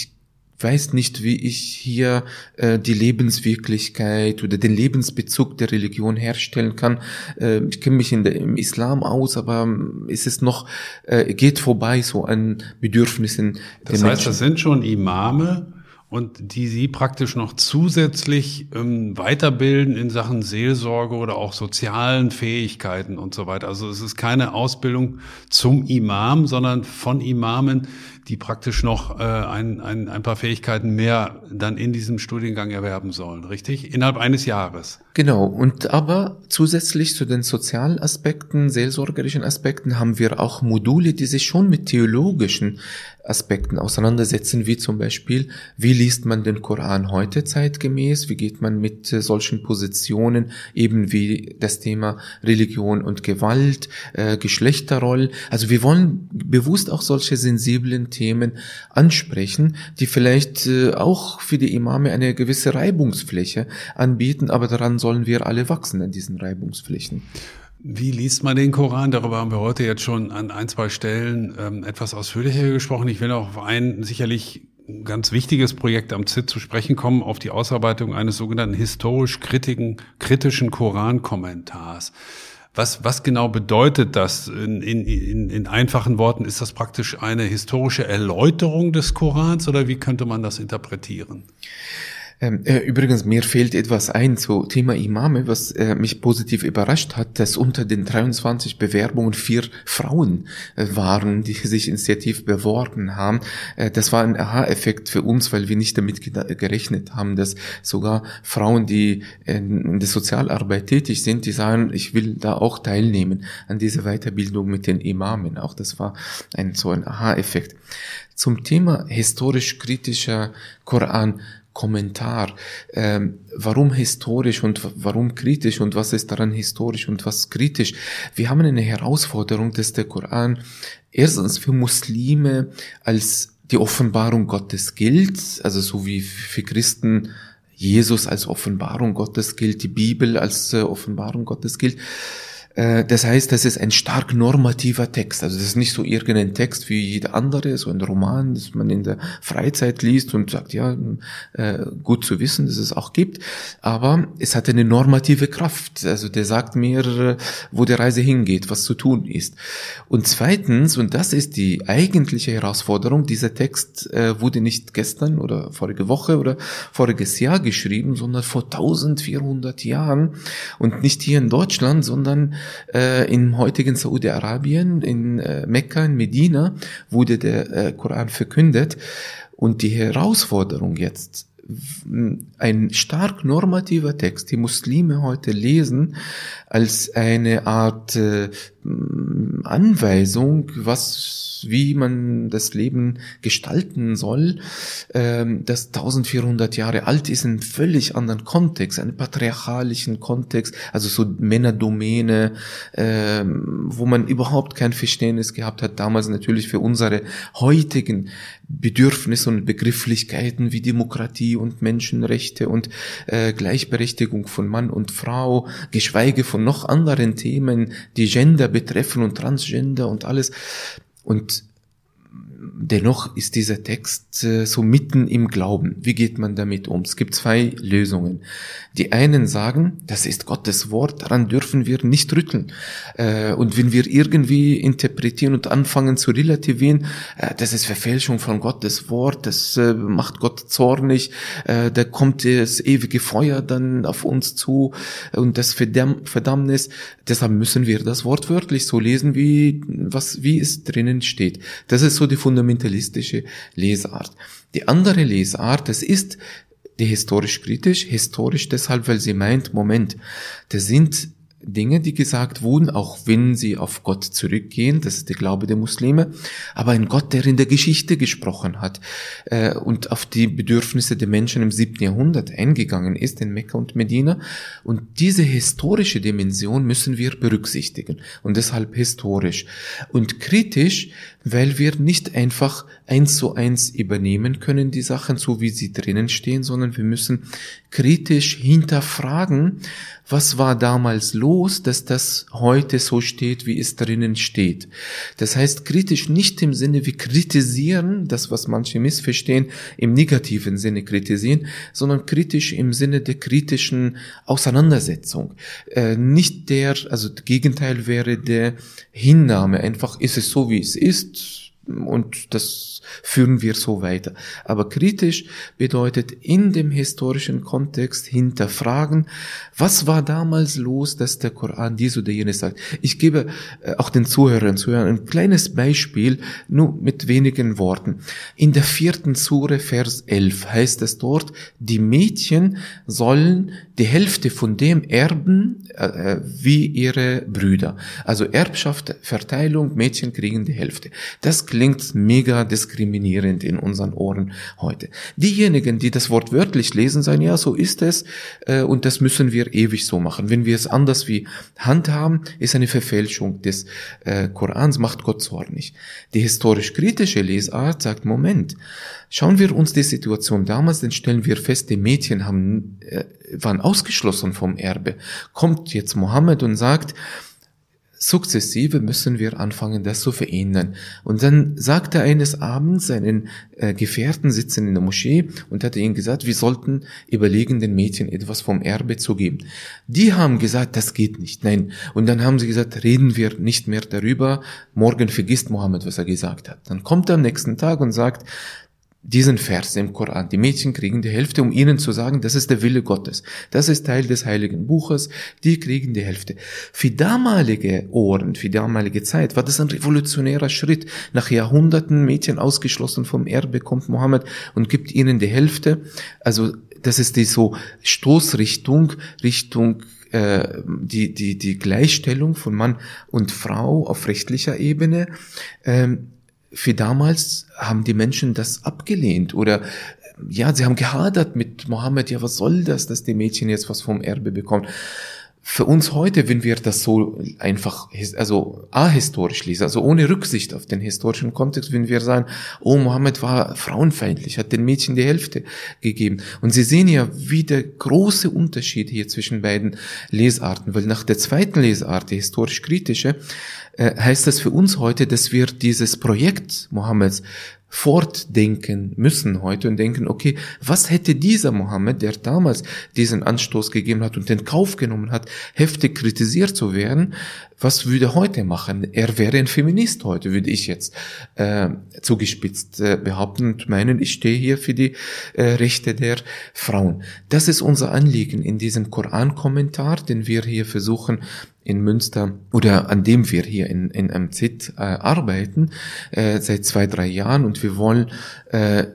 weiß nicht, wie ich hier äh, die Lebenswirklichkeit oder den Lebensbezug der Religion herstellen kann. Äh, ich kenne mich in der, im Islam aus, aber ähm, ist es noch, äh, geht vorbei so an Bedürfnissen das heißt, Menschen. Das sind schon Imame und die Sie praktisch noch zusätzlich ähm, weiterbilden in Sachen Seelsorge oder auch sozialen Fähigkeiten und so weiter. Also es ist keine Ausbildung zum Imam, sondern von Imamen, die praktisch noch äh, ein, ein, ein paar Fähigkeiten mehr dann in diesem Studiengang erwerben sollen, richtig? Innerhalb eines Jahres. Genau. Und aber zusätzlich zu den sozialen Aspekten, seelsorgerischen Aspekten haben wir auch Module, die sich schon mit theologischen Aspekten auseinandersetzen, wie zum Beispiel, wie liest man den Koran heute zeitgemäß, wie geht man mit äh, solchen Positionen, eben wie das Thema Religion und Gewalt, äh, Geschlechterrolle. Also wir wollen bewusst auch solche sensiblen Themen ansprechen, die vielleicht äh, auch für die Imame eine gewisse Reibungsfläche anbieten, aber daran sollen wir alle wachsen an diesen Reibungsflächen. Wie liest man den Koran? Darüber haben wir heute jetzt schon an ein, zwei Stellen ähm, etwas ausführlicher gesprochen. Ich will auch auf ein sicherlich ganz wichtiges Projekt am ZIT zu sprechen kommen, auf die Ausarbeitung eines sogenannten historisch kritischen Korankommentars. Was, was genau bedeutet das in, in, in einfachen Worten? Ist das praktisch eine historische Erläuterung des Korans oder wie könnte man das interpretieren? Ähm, äh, übrigens, mir fehlt etwas ein zu Thema Imame, was äh, mich positiv überrascht hat, dass unter den 23 Bewerbungen vier Frauen äh, waren, die (laughs) sich initiativ beworben haben. Äh, das war ein Aha-Effekt für uns, weil wir nicht damit gerechnet haben, dass sogar Frauen, die in der Sozialarbeit tätig sind, die sagen, ich will da auch teilnehmen an dieser Weiterbildung mit den Imamen. Auch das war ein so ein Aha-Effekt. Zum Thema historisch-kritischer Koran Kommentar. Ähm, warum historisch und warum kritisch und was ist daran historisch und was kritisch? Wir haben eine Herausforderung, dass der Koran erstens für Muslime als die Offenbarung Gottes gilt, also so wie für Christen Jesus als Offenbarung Gottes gilt, die Bibel als äh, Offenbarung Gottes gilt. Äh, das heißt, das ist ein stark normativer Text. Also das ist nicht so irgendein Text wie jeder andere, so ein Roman, das man in der Freizeit liest und sagt, ja, äh, gut zu wissen, dass es auch gibt. Aber es hat eine normative Kraft. Also der sagt mir, äh, wo die Reise hingeht, was zu tun ist. Und zweitens, und das ist die eigentliche Herausforderung, dieser Text wurde nicht gestern oder vorige Woche oder voriges Jahr geschrieben, sondern vor 1400 Jahren und nicht hier in Deutschland, sondern äh, im heutigen Saudi-Arabien, in äh, Mekka, in Medina, wurde der äh, Koran verkündet. Und die Herausforderung jetzt, ein stark normativer Text, die Muslime heute lesen, als eine Art äh, Anweisung, was wie man das Leben gestalten soll, ähm, das 1400 Jahre alt ist, in einem völlig anderen Kontext, einen patriarchalischen Kontext, also so Männerdomäne, ähm, wo man überhaupt kein Verständnis gehabt hat, damals natürlich für unsere heutigen Bedürfnisse und Begrifflichkeiten wie Demokratie und Menschenrechte und äh, Gleichberechtigung von Mann und Frau, geschweige von noch anderen Themen, die Gender betreffen und Transgender und alles. Und dennoch ist dieser Text äh, so mitten im Glauben. Wie geht man damit um? Es gibt zwei Lösungen. Die einen sagen, das ist Gottes Wort, daran dürfen wir nicht rütteln. Äh, und wenn wir irgendwie interpretieren und anfangen zu relativieren, äh, das ist Verfälschung von Gottes Wort, das äh, macht Gott zornig, äh, da kommt das ewige Feuer dann auf uns zu und das Verdammnis. Deshalb müssen wir das Wort wörtlich so lesen, wie, was, wie es drinnen steht. Das ist so die fundamentalistische Lesart. Die andere Lesart, das ist die historisch kritisch, historisch deshalb, weil sie meint, Moment, das sind Dinge, die gesagt wurden, auch wenn sie auf Gott zurückgehen, das ist der Glaube der Muslime, aber ein Gott, der in der Geschichte gesprochen hat äh, und auf die Bedürfnisse der Menschen im siebten Jahrhundert eingegangen ist, in Mekka und Medina. Und diese historische Dimension müssen wir berücksichtigen und deshalb historisch. Und kritisch, weil wir nicht einfach eins zu eins übernehmen können, die Sachen so wie sie drinnen stehen, sondern wir müssen kritisch hinterfragen, was war damals los, dass das heute so steht, wie es drinnen steht. Das heißt, kritisch nicht im Sinne wie kritisieren, das was manche missverstehen, im negativen Sinne kritisieren, sondern kritisch im Sinne der kritischen Auseinandersetzung. Äh, nicht der, also das Gegenteil wäre der Hinnahme, einfach ist es so, wie es ist, und das führen wir so weiter. Aber kritisch bedeutet in dem historischen Kontext hinterfragen, was war damals los, dass der Koran dies oder jenes sagt. Ich gebe äh, auch den Zuhörern Zuhörern ein kleines Beispiel, nur mit wenigen Worten. In der vierten Sure, Vers 11 heißt es dort, die Mädchen sollen die Hälfte von dem erben äh, äh, wie ihre Brüder. Also Erbschaft, Verteilung, Mädchen kriegen die Hälfte. Das klingt mega diskriminierend in unseren Ohren heute. Diejenigen, die das Wort wörtlich lesen, sagen, ja, so ist es äh, und das müssen wir ewig so machen. Wenn wir es anders wie handhaben, ist eine Verfälschung des äh, Korans, macht Gott zornig. Die historisch-kritische Lesart sagt, Moment, Schauen wir uns die Situation damals, dann stellen wir fest, die Mädchen haben, äh, waren ausgeschlossen vom Erbe. Kommt jetzt Mohammed und sagt, sukzessive müssen wir anfangen, das zu verändern. Und dann sagte eines Abends seinen äh, Gefährten sitzen in der Moschee und hatte ihnen gesagt, wir sollten überlegen, den Mädchen etwas vom Erbe zu geben. Die haben gesagt, das geht nicht. Nein. Und dann haben sie gesagt, reden wir nicht mehr darüber. Morgen vergisst Mohammed, was er gesagt hat. Dann kommt er am nächsten Tag und sagt, diesen Vers im Koran. Die Mädchen kriegen die Hälfte, um ihnen zu sagen, das ist der Wille Gottes. Das ist Teil des Heiligen Buches. Die kriegen die Hälfte. Für damalige Ohren, für damalige Zeit war das ein revolutionärer Schritt. Nach Jahrhunderten Mädchen ausgeschlossen vom Erbe kommt Mohammed und gibt ihnen die Hälfte. Also das ist die so Stoßrichtung, Richtung äh, die, die, die Gleichstellung von Mann und Frau auf rechtlicher Ebene. Ähm, für damals haben die Menschen das abgelehnt oder ja, sie haben gehadert mit Mohammed, ja, was soll das, dass die Mädchen jetzt was vom Erbe bekommen? Für uns heute, wenn wir das so einfach, also ahistorisch lesen, also ohne Rücksicht auf den historischen Kontext, wenn wir sagen, oh, Mohammed war frauenfeindlich, hat den Mädchen die Hälfte gegeben. Und Sie sehen ja, wie der große Unterschied hier zwischen beiden Lesarten, weil nach der zweiten Lesart, die historisch-kritische, heißt das für uns heute, dass wir dieses Projekt Mohammeds fortdenken müssen heute und denken, okay, was hätte dieser Mohammed, der damals diesen Anstoß gegeben hat und den Kauf genommen hat, heftig kritisiert zu werden, was würde heute machen? Er wäre ein Feminist heute, würde ich jetzt äh, zugespitzt äh, behaupten und meinen, ich stehe hier für die äh, Rechte der Frauen. Das ist unser Anliegen in diesem Koran-Kommentar, den wir hier versuchen in Münster oder an dem wir hier in, in MZ äh, arbeiten äh, seit zwei, drei Jahren und wir wollen äh,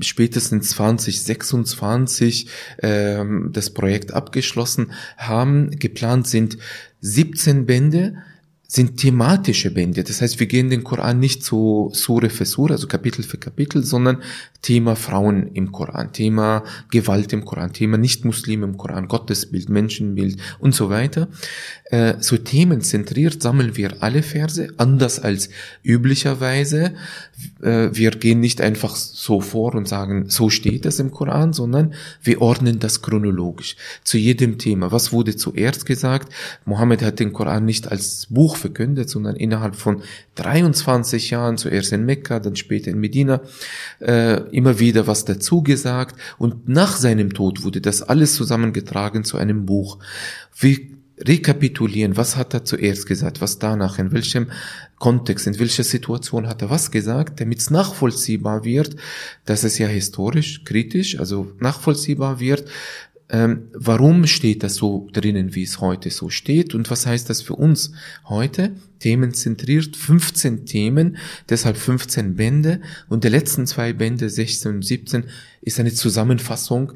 spätestens 2026 äh, das Projekt abgeschlossen haben. Geplant sind 17 Bände sind thematische Bände. Das heißt, wir gehen den Koran nicht so Sure für Sure, also Kapitel für Kapitel, sondern Thema Frauen im Koran, Thema Gewalt im Koran, Thema Nicht-Muslim im Koran, Gottesbild, Menschenbild und so weiter. Äh, so themenzentriert sammeln wir alle Verse, anders als üblicherweise. Äh, wir gehen nicht einfach so vor und sagen, so steht es im Koran, sondern wir ordnen das chronologisch zu jedem Thema. Was wurde zuerst gesagt? Mohammed hat den Koran nicht als Buch verkündet, sondern innerhalb von 23 Jahren, zuerst in Mekka, dann später in Medina, äh, immer wieder was dazu gesagt und nach seinem Tod wurde das alles zusammengetragen zu einem Buch. Wir rekapitulieren, was hat er zuerst gesagt, was danach, in welchem Kontext, in welcher Situation hat er was gesagt, damit es nachvollziehbar wird, dass es ja historisch, kritisch, also nachvollziehbar wird, ähm, warum steht das so drinnen, wie es heute so steht und was heißt das für uns heute? Themenzentriert, 15 Themen, deshalb 15 Bände und die letzten zwei Bände, 16 und 17, ist eine Zusammenfassung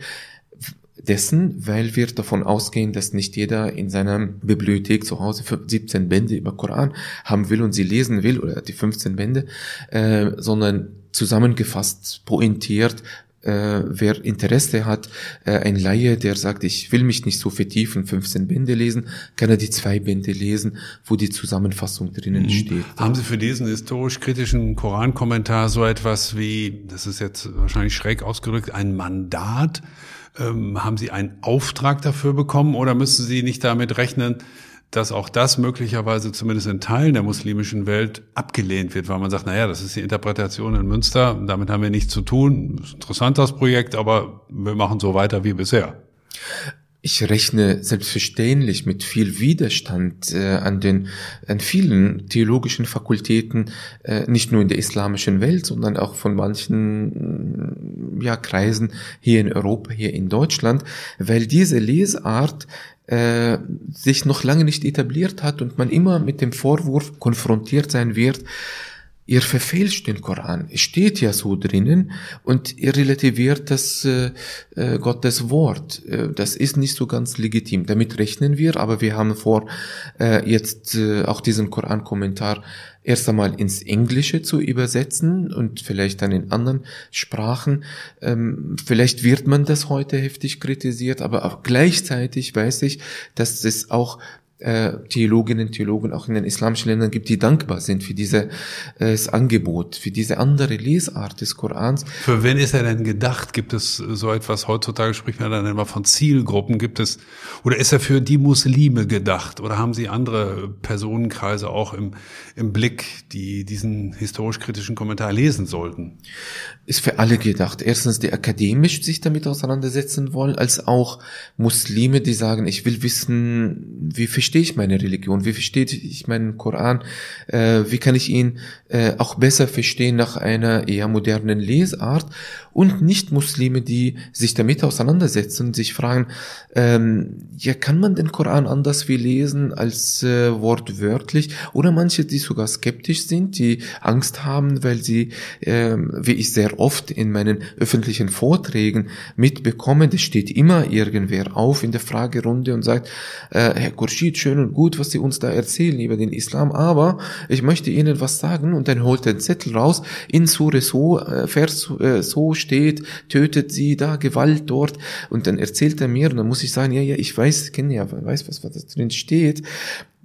dessen, weil wir davon ausgehen, dass nicht jeder in seiner Bibliothek zu Hause 17 Bände über Koran haben will und sie lesen will oder die 15 Bände, äh, sondern zusammengefasst, pointiert, äh, wer Interesse hat, äh, ein Laie, der sagt, ich will mich nicht so vertiefen, 15 Bände lesen, kann er die zwei Bände lesen, wo die Zusammenfassung drinnen mhm. steht. Haben Sie für diesen historisch-kritischen Korankommentar so etwas wie, das ist jetzt wahrscheinlich schräg ausgedrückt, ein Mandat? Ähm, haben Sie einen Auftrag dafür bekommen oder müssen Sie nicht damit rechnen, dass auch das möglicherweise zumindest in Teilen der muslimischen Welt abgelehnt wird, weil man sagt, naja, das ist die Interpretation in Münster, damit haben wir nichts zu tun. Ist interessant, das Projekt, aber wir machen so weiter wie bisher. Ich rechne selbstverständlich mit viel Widerstand äh, an den an vielen theologischen Fakultäten, äh, nicht nur in der islamischen Welt, sondern auch von manchen ja, Kreisen hier in Europa, hier in Deutschland, weil diese Lesart äh, sich noch lange nicht etabliert hat und man immer mit dem Vorwurf konfrontiert sein wird, ihr verfälscht den Koran. Es steht ja so drinnen und ihr relativiert das äh, äh, Gottes Wort. Äh, das ist nicht so ganz legitim. Damit rechnen wir, aber wir haben vor, äh, jetzt äh, auch diesen Koran-Kommentar erst einmal ins Englische zu übersetzen und vielleicht dann in anderen Sprachen. Ähm, vielleicht wird man das heute heftig kritisiert, aber auch gleichzeitig weiß ich, dass es auch äh, Theologinnen und Theologen auch in den islamischen Ländern gibt, die dankbar sind für dieses äh, Angebot, für diese andere Lesart des Korans. Für wen ist er denn gedacht? Gibt es so etwas, heutzutage spricht man dann immer von Zielgruppen, gibt es, oder ist er für die Muslime gedacht? Oder haben Sie andere Personenkreise auch im, im Blick, die diesen historisch-kritischen Kommentar lesen sollten? Ist für alle gedacht. Erstens, die akademisch sich damit auseinandersetzen wollen, als auch Muslime, die sagen, ich will wissen, wie verstehe ich meine Religion, wie verstehe ich meinen Koran, äh, wie kann ich ihn äh, auch besser verstehen nach einer eher modernen Lesart? Und Nicht-Muslime, die sich damit auseinandersetzen sich fragen, ähm, ja, kann man den Koran anders wie lesen als äh, wortwörtlich? Oder manche, die sogar skeptisch sind, die Angst haben, weil sie, äh, wie ich sehr oft in meinen öffentlichen Vorträgen mitbekomme, das steht immer irgendwer auf in der Fragerunde und sagt, äh, Herr Khurshid, schön und gut, was Sie uns da erzählen über den Islam, aber ich möchte Ihnen was sagen und dann holt den Zettel raus, in Sure so, äh, Vers äh, so steht, tötet sie, da Gewalt dort und dann erzählt er mir und dann muss ich sagen, ja, ja, ich weiß, kenne ja, weiß, was, was da drin steht.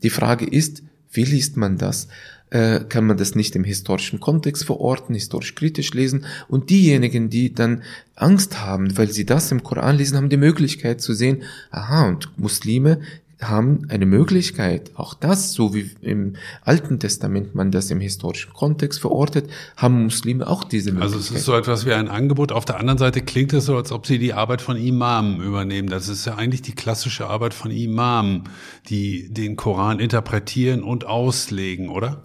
Die Frage ist, wie liest man das? Äh, kann man das nicht im historischen Kontext verorten, historisch kritisch lesen. Und diejenigen, die dann Angst haben, weil sie das im Koran lesen, haben die Möglichkeit zu sehen, aha, und Muslime haben eine Möglichkeit, auch das, so wie im Alten Testament man das im historischen Kontext verortet, haben Muslime auch diese Möglichkeit. Also es ist so etwas wie ein Angebot. Auf der anderen Seite klingt es so, als ob sie die Arbeit von Imamen übernehmen. Das ist ja eigentlich die klassische Arbeit von Imamen, die den Koran interpretieren und auslegen, oder?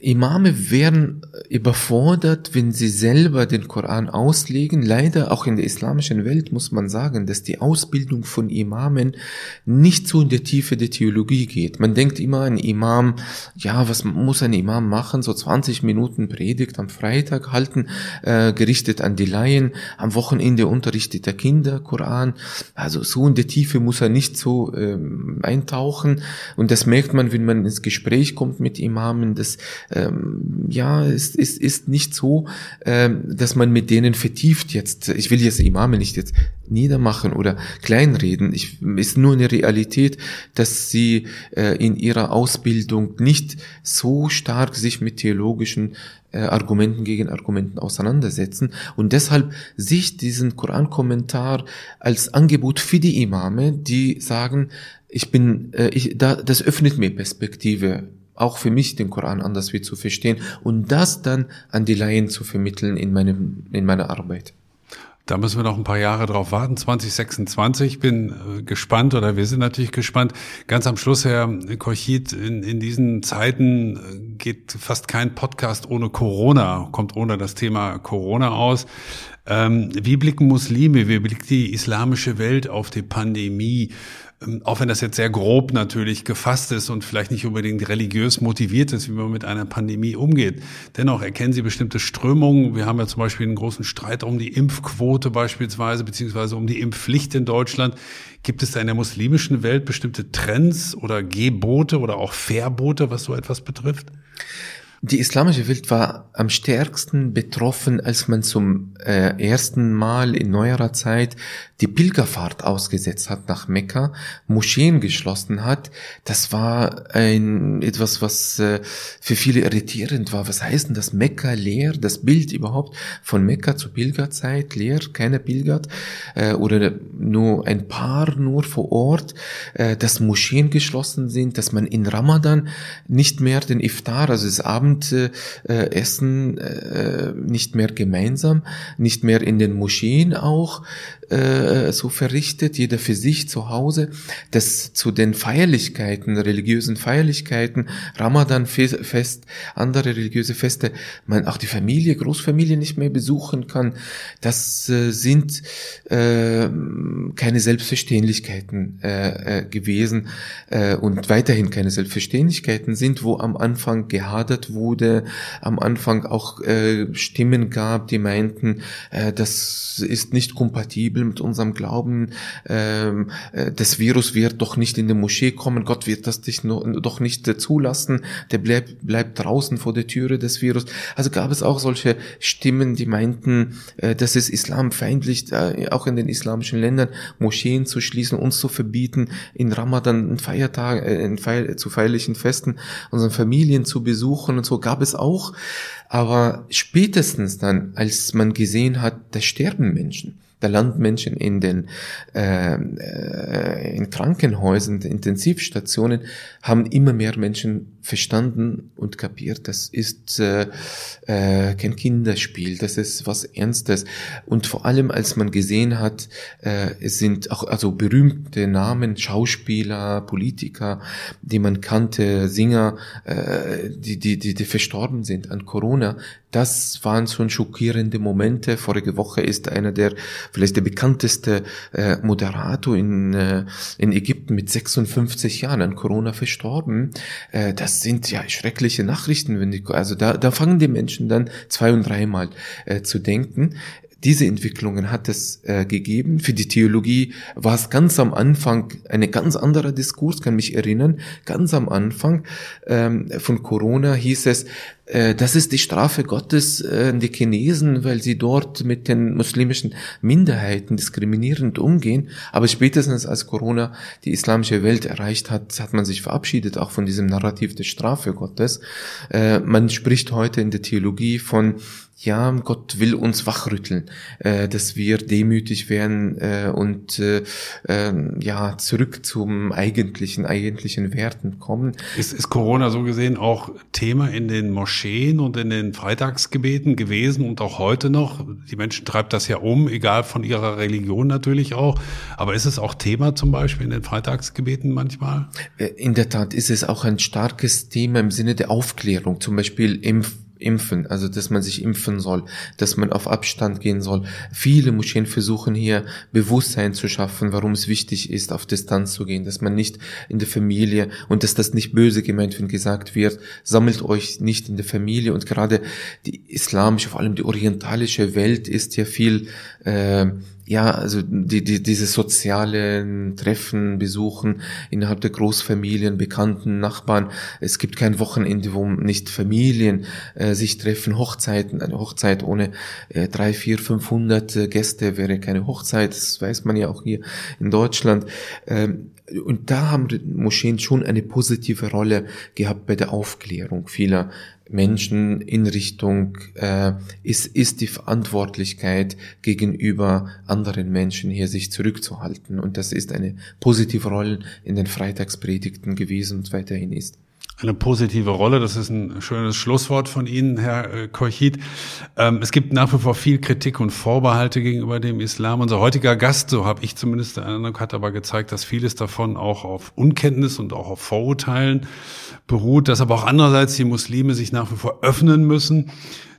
Imame werden überfordert, wenn sie selber den Koran auslegen. Leider auch in der islamischen Welt muss man sagen, dass die Ausbildung von Imamen nicht so in der Tiefe der Theologie geht. Man denkt immer, ein Imam, ja, was muss ein Imam machen? So 20 Minuten Predigt am Freitag halten, äh, gerichtet an die Laien. Am Wochenende unterrichtet er Kinder Koran. Also so in der Tiefe muss er nicht so ähm, eintauchen. Und das merkt man, wenn man ins Gespräch kommt mit Imamen, dass ähm, ja, es ist, ist nicht so, ähm, dass man mit denen vertieft jetzt, ich will jetzt Imame nicht jetzt niedermachen oder kleinreden. Ich, ist nur eine Realität, dass sie äh, in ihrer Ausbildung nicht so stark sich mit theologischen äh, Argumenten gegen Argumenten auseinandersetzen und deshalb sich diesen Koran-Kommentar als Angebot für die Imame, die sagen, ich bin, äh, ich, da, das öffnet mir Perspektive auch für mich den Koran anders wie zu verstehen und das dann an die Laien zu vermitteln in meinem, in meiner Arbeit. Da müssen wir noch ein paar Jahre drauf warten. 2026 bin äh, gespannt oder wir sind natürlich gespannt. Ganz am Schluss, Herr Kochit, in, in diesen Zeiten äh, geht fast kein Podcast ohne Corona, kommt ohne das Thema Corona aus. Ähm, wie blicken Muslime, wie blickt die islamische Welt auf die Pandemie? Ähm, auch wenn das jetzt sehr grob natürlich gefasst ist und vielleicht nicht unbedingt religiös motiviert ist, wie man mit einer Pandemie umgeht. Dennoch erkennen Sie bestimmte Strömungen. Wir haben ja zum Beispiel einen großen Streit um die Impfquote beispielsweise, beziehungsweise um die Impfpflicht in Deutschland. Gibt es da in der muslimischen Welt bestimmte Trends oder Gebote oder auch Verbote, was so etwas betrifft? Die islamische Welt war am stärksten betroffen, als man zum äh, ersten Mal in neuerer Zeit die Pilgerfahrt ausgesetzt hat nach Mekka, Moscheen geschlossen hat. Das war ein etwas, was äh, für viele irritierend war. Was heißt denn das Mekka leer? Das Bild überhaupt von Mekka zur Pilgerzeit leer, keiner pilgert äh, oder nur ein paar nur vor Ort, äh, dass Moscheen geschlossen sind, dass man in Ramadan nicht mehr den Iftar, also das Abend Abendessen äh, nicht mehr gemeinsam, nicht mehr in den Moscheen auch äh, so verrichtet, jeder für sich zu Hause, dass zu den Feierlichkeiten, religiösen Feierlichkeiten, Ramadan-Fest, andere religiöse Feste, man auch die Familie, Großfamilie nicht mehr besuchen kann, das äh, sind äh, keine Selbstverständlichkeiten äh, äh, gewesen äh, und weiterhin keine Selbstverständlichkeiten sind, wo am Anfang gehadert wurde, am Anfang auch äh, Stimmen gab, die meinten, äh, das ist nicht kompatibel mit unserem Glauben, ähm, äh, das Virus wird doch nicht in die Moschee kommen, Gott wird das dich no, doch nicht äh, zulassen, der bleibt, bleibt draußen vor der Türe des Virus. Also gab es auch solche Stimmen, die meinten, äh, das ist islamfeindlich, äh, auch in den islamischen Ländern Moscheen zu schließen, uns zu verbieten, in Ramadan, in Feiertagen, äh, in Feier, zu feierlichen Festen unseren Familien zu besuchen und so gab es auch. Aber spätestens dann, als man gesehen hat, da sterben Menschen, der Landmenschen in den äh, äh, in Krankenhäusern, Intensivstationen, haben immer mehr Menschen verstanden und kapiert, das ist äh, äh, kein Kinderspiel, das ist was Ernstes. Und vor allem, als man gesehen hat, äh, es sind auch also berühmte Namen, Schauspieler, Politiker, die man kannte, Singer, äh, die, die, die, die verstorben sind an Corona, das waren schon schockierende Momente. Vorige Woche ist einer der, vielleicht der bekannteste äh, Moderator in, äh, in Ägypten mit 56 Jahren an Corona verstorben. Äh, das sind ja schreckliche Nachrichten, wenn die, also da, da fangen die Menschen dann zwei und dreimal äh, zu denken. Diese Entwicklungen hat es äh, gegeben. Für die Theologie war es ganz am Anfang eine ganz anderer Diskurs, kann mich erinnern. Ganz am Anfang ähm, von Corona hieß es, das ist die Strafe Gottes äh, die Chinesen, weil sie dort mit den muslimischen Minderheiten diskriminierend umgehen. Aber spätestens als Corona die islamische Welt erreicht hat, hat man sich verabschiedet auch von diesem Narrativ der Strafe Gottes. Äh, man spricht heute in der Theologie von ja, Gott will uns wachrütteln, äh, dass wir demütig werden äh, und äh, äh, ja zurück zum eigentlichen, eigentlichen Werten kommen. Ist, ist Corona so gesehen auch Thema in den Moscheen und in den Freitagsgebeten gewesen und auch heute noch? Die Menschen treibt das ja um, egal von ihrer Religion natürlich auch. Aber ist es auch Thema zum Beispiel in den Freitagsgebeten manchmal? Äh, in der Tat ist es auch ein starkes Thema im Sinne der Aufklärung, zum Beispiel im impfen, also dass man sich impfen soll, dass man auf Abstand gehen soll. Viele Moscheen versuchen hier Bewusstsein zu schaffen, warum es wichtig ist, auf Distanz zu gehen, dass man nicht in der Familie und dass das nicht böse gemeint, wenn gesagt wird, sammelt euch nicht in der Familie und gerade die islamische, vor allem die orientalische Welt ist ja viel äh, ja, also die, die, diese sozialen Treffen, Besuchen innerhalb der Großfamilien, Bekannten, Nachbarn. Es gibt kein Wochenende, wo nicht Familien äh, sich treffen, Hochzeiten. Eine Hochzeit ohne äh, drei, vier, fünfhundert äh, Gäste wäre keine Hochzeit. Das weiß man ja auch hier in Deutschland. Ähm, und da haben Moscheen schon eine positive Rolle gehabt bei der Aufklärung vieler Menschen in Richtung, äh, ist, ist die Verantwortlichkeit gegenüber anderen Menschen hier sich zurückzuhalten. Und das ist eine positive Rolle in den Freitagspredigten gewesen und weiterhin ist eine positive Rolle. Das ist ein schönes Schlusswort von Ihnen, Herr äh, Kochit. Ähm, es gibt nach wie vor viel Kritik und Vorbehalte gegenüber dem Islam. Unser heutiger Gast, so habe ich zumindest den Eindruck, hat aber gezeigt, dass vieles davon auch auf Unkenntnis und auch auf Vorurteilen beruht, dass aber auch andererseits die Muslime sich nach wie vor öffnen müssen,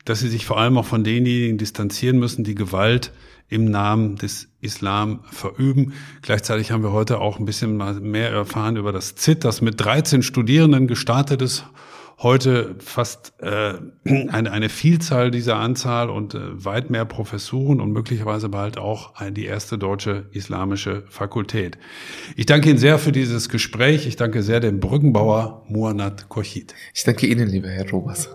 dass sie sich vor allem auch von denjenigen distanzieren müssen, die Gewalt im Namen des Islam verüben. Gleichzeitig haben wir heute auch ein bisschen mehr erfahren über das ZIT, das mit 13 Studierenden gestartet ist. Heute fast äh, (clears throat) eine, eine Vielzahl dieser Anzahl und äh, weit mehr Professuren und möglicherweise bald auch die erste deutsche islamische Fakultät. Ich danke Ihnen sehr für dieses Gespräch. Ich danke sehr dem Brückenbauer Muanat Kochit. Ich danke Ihnen, lieber Herr Robers.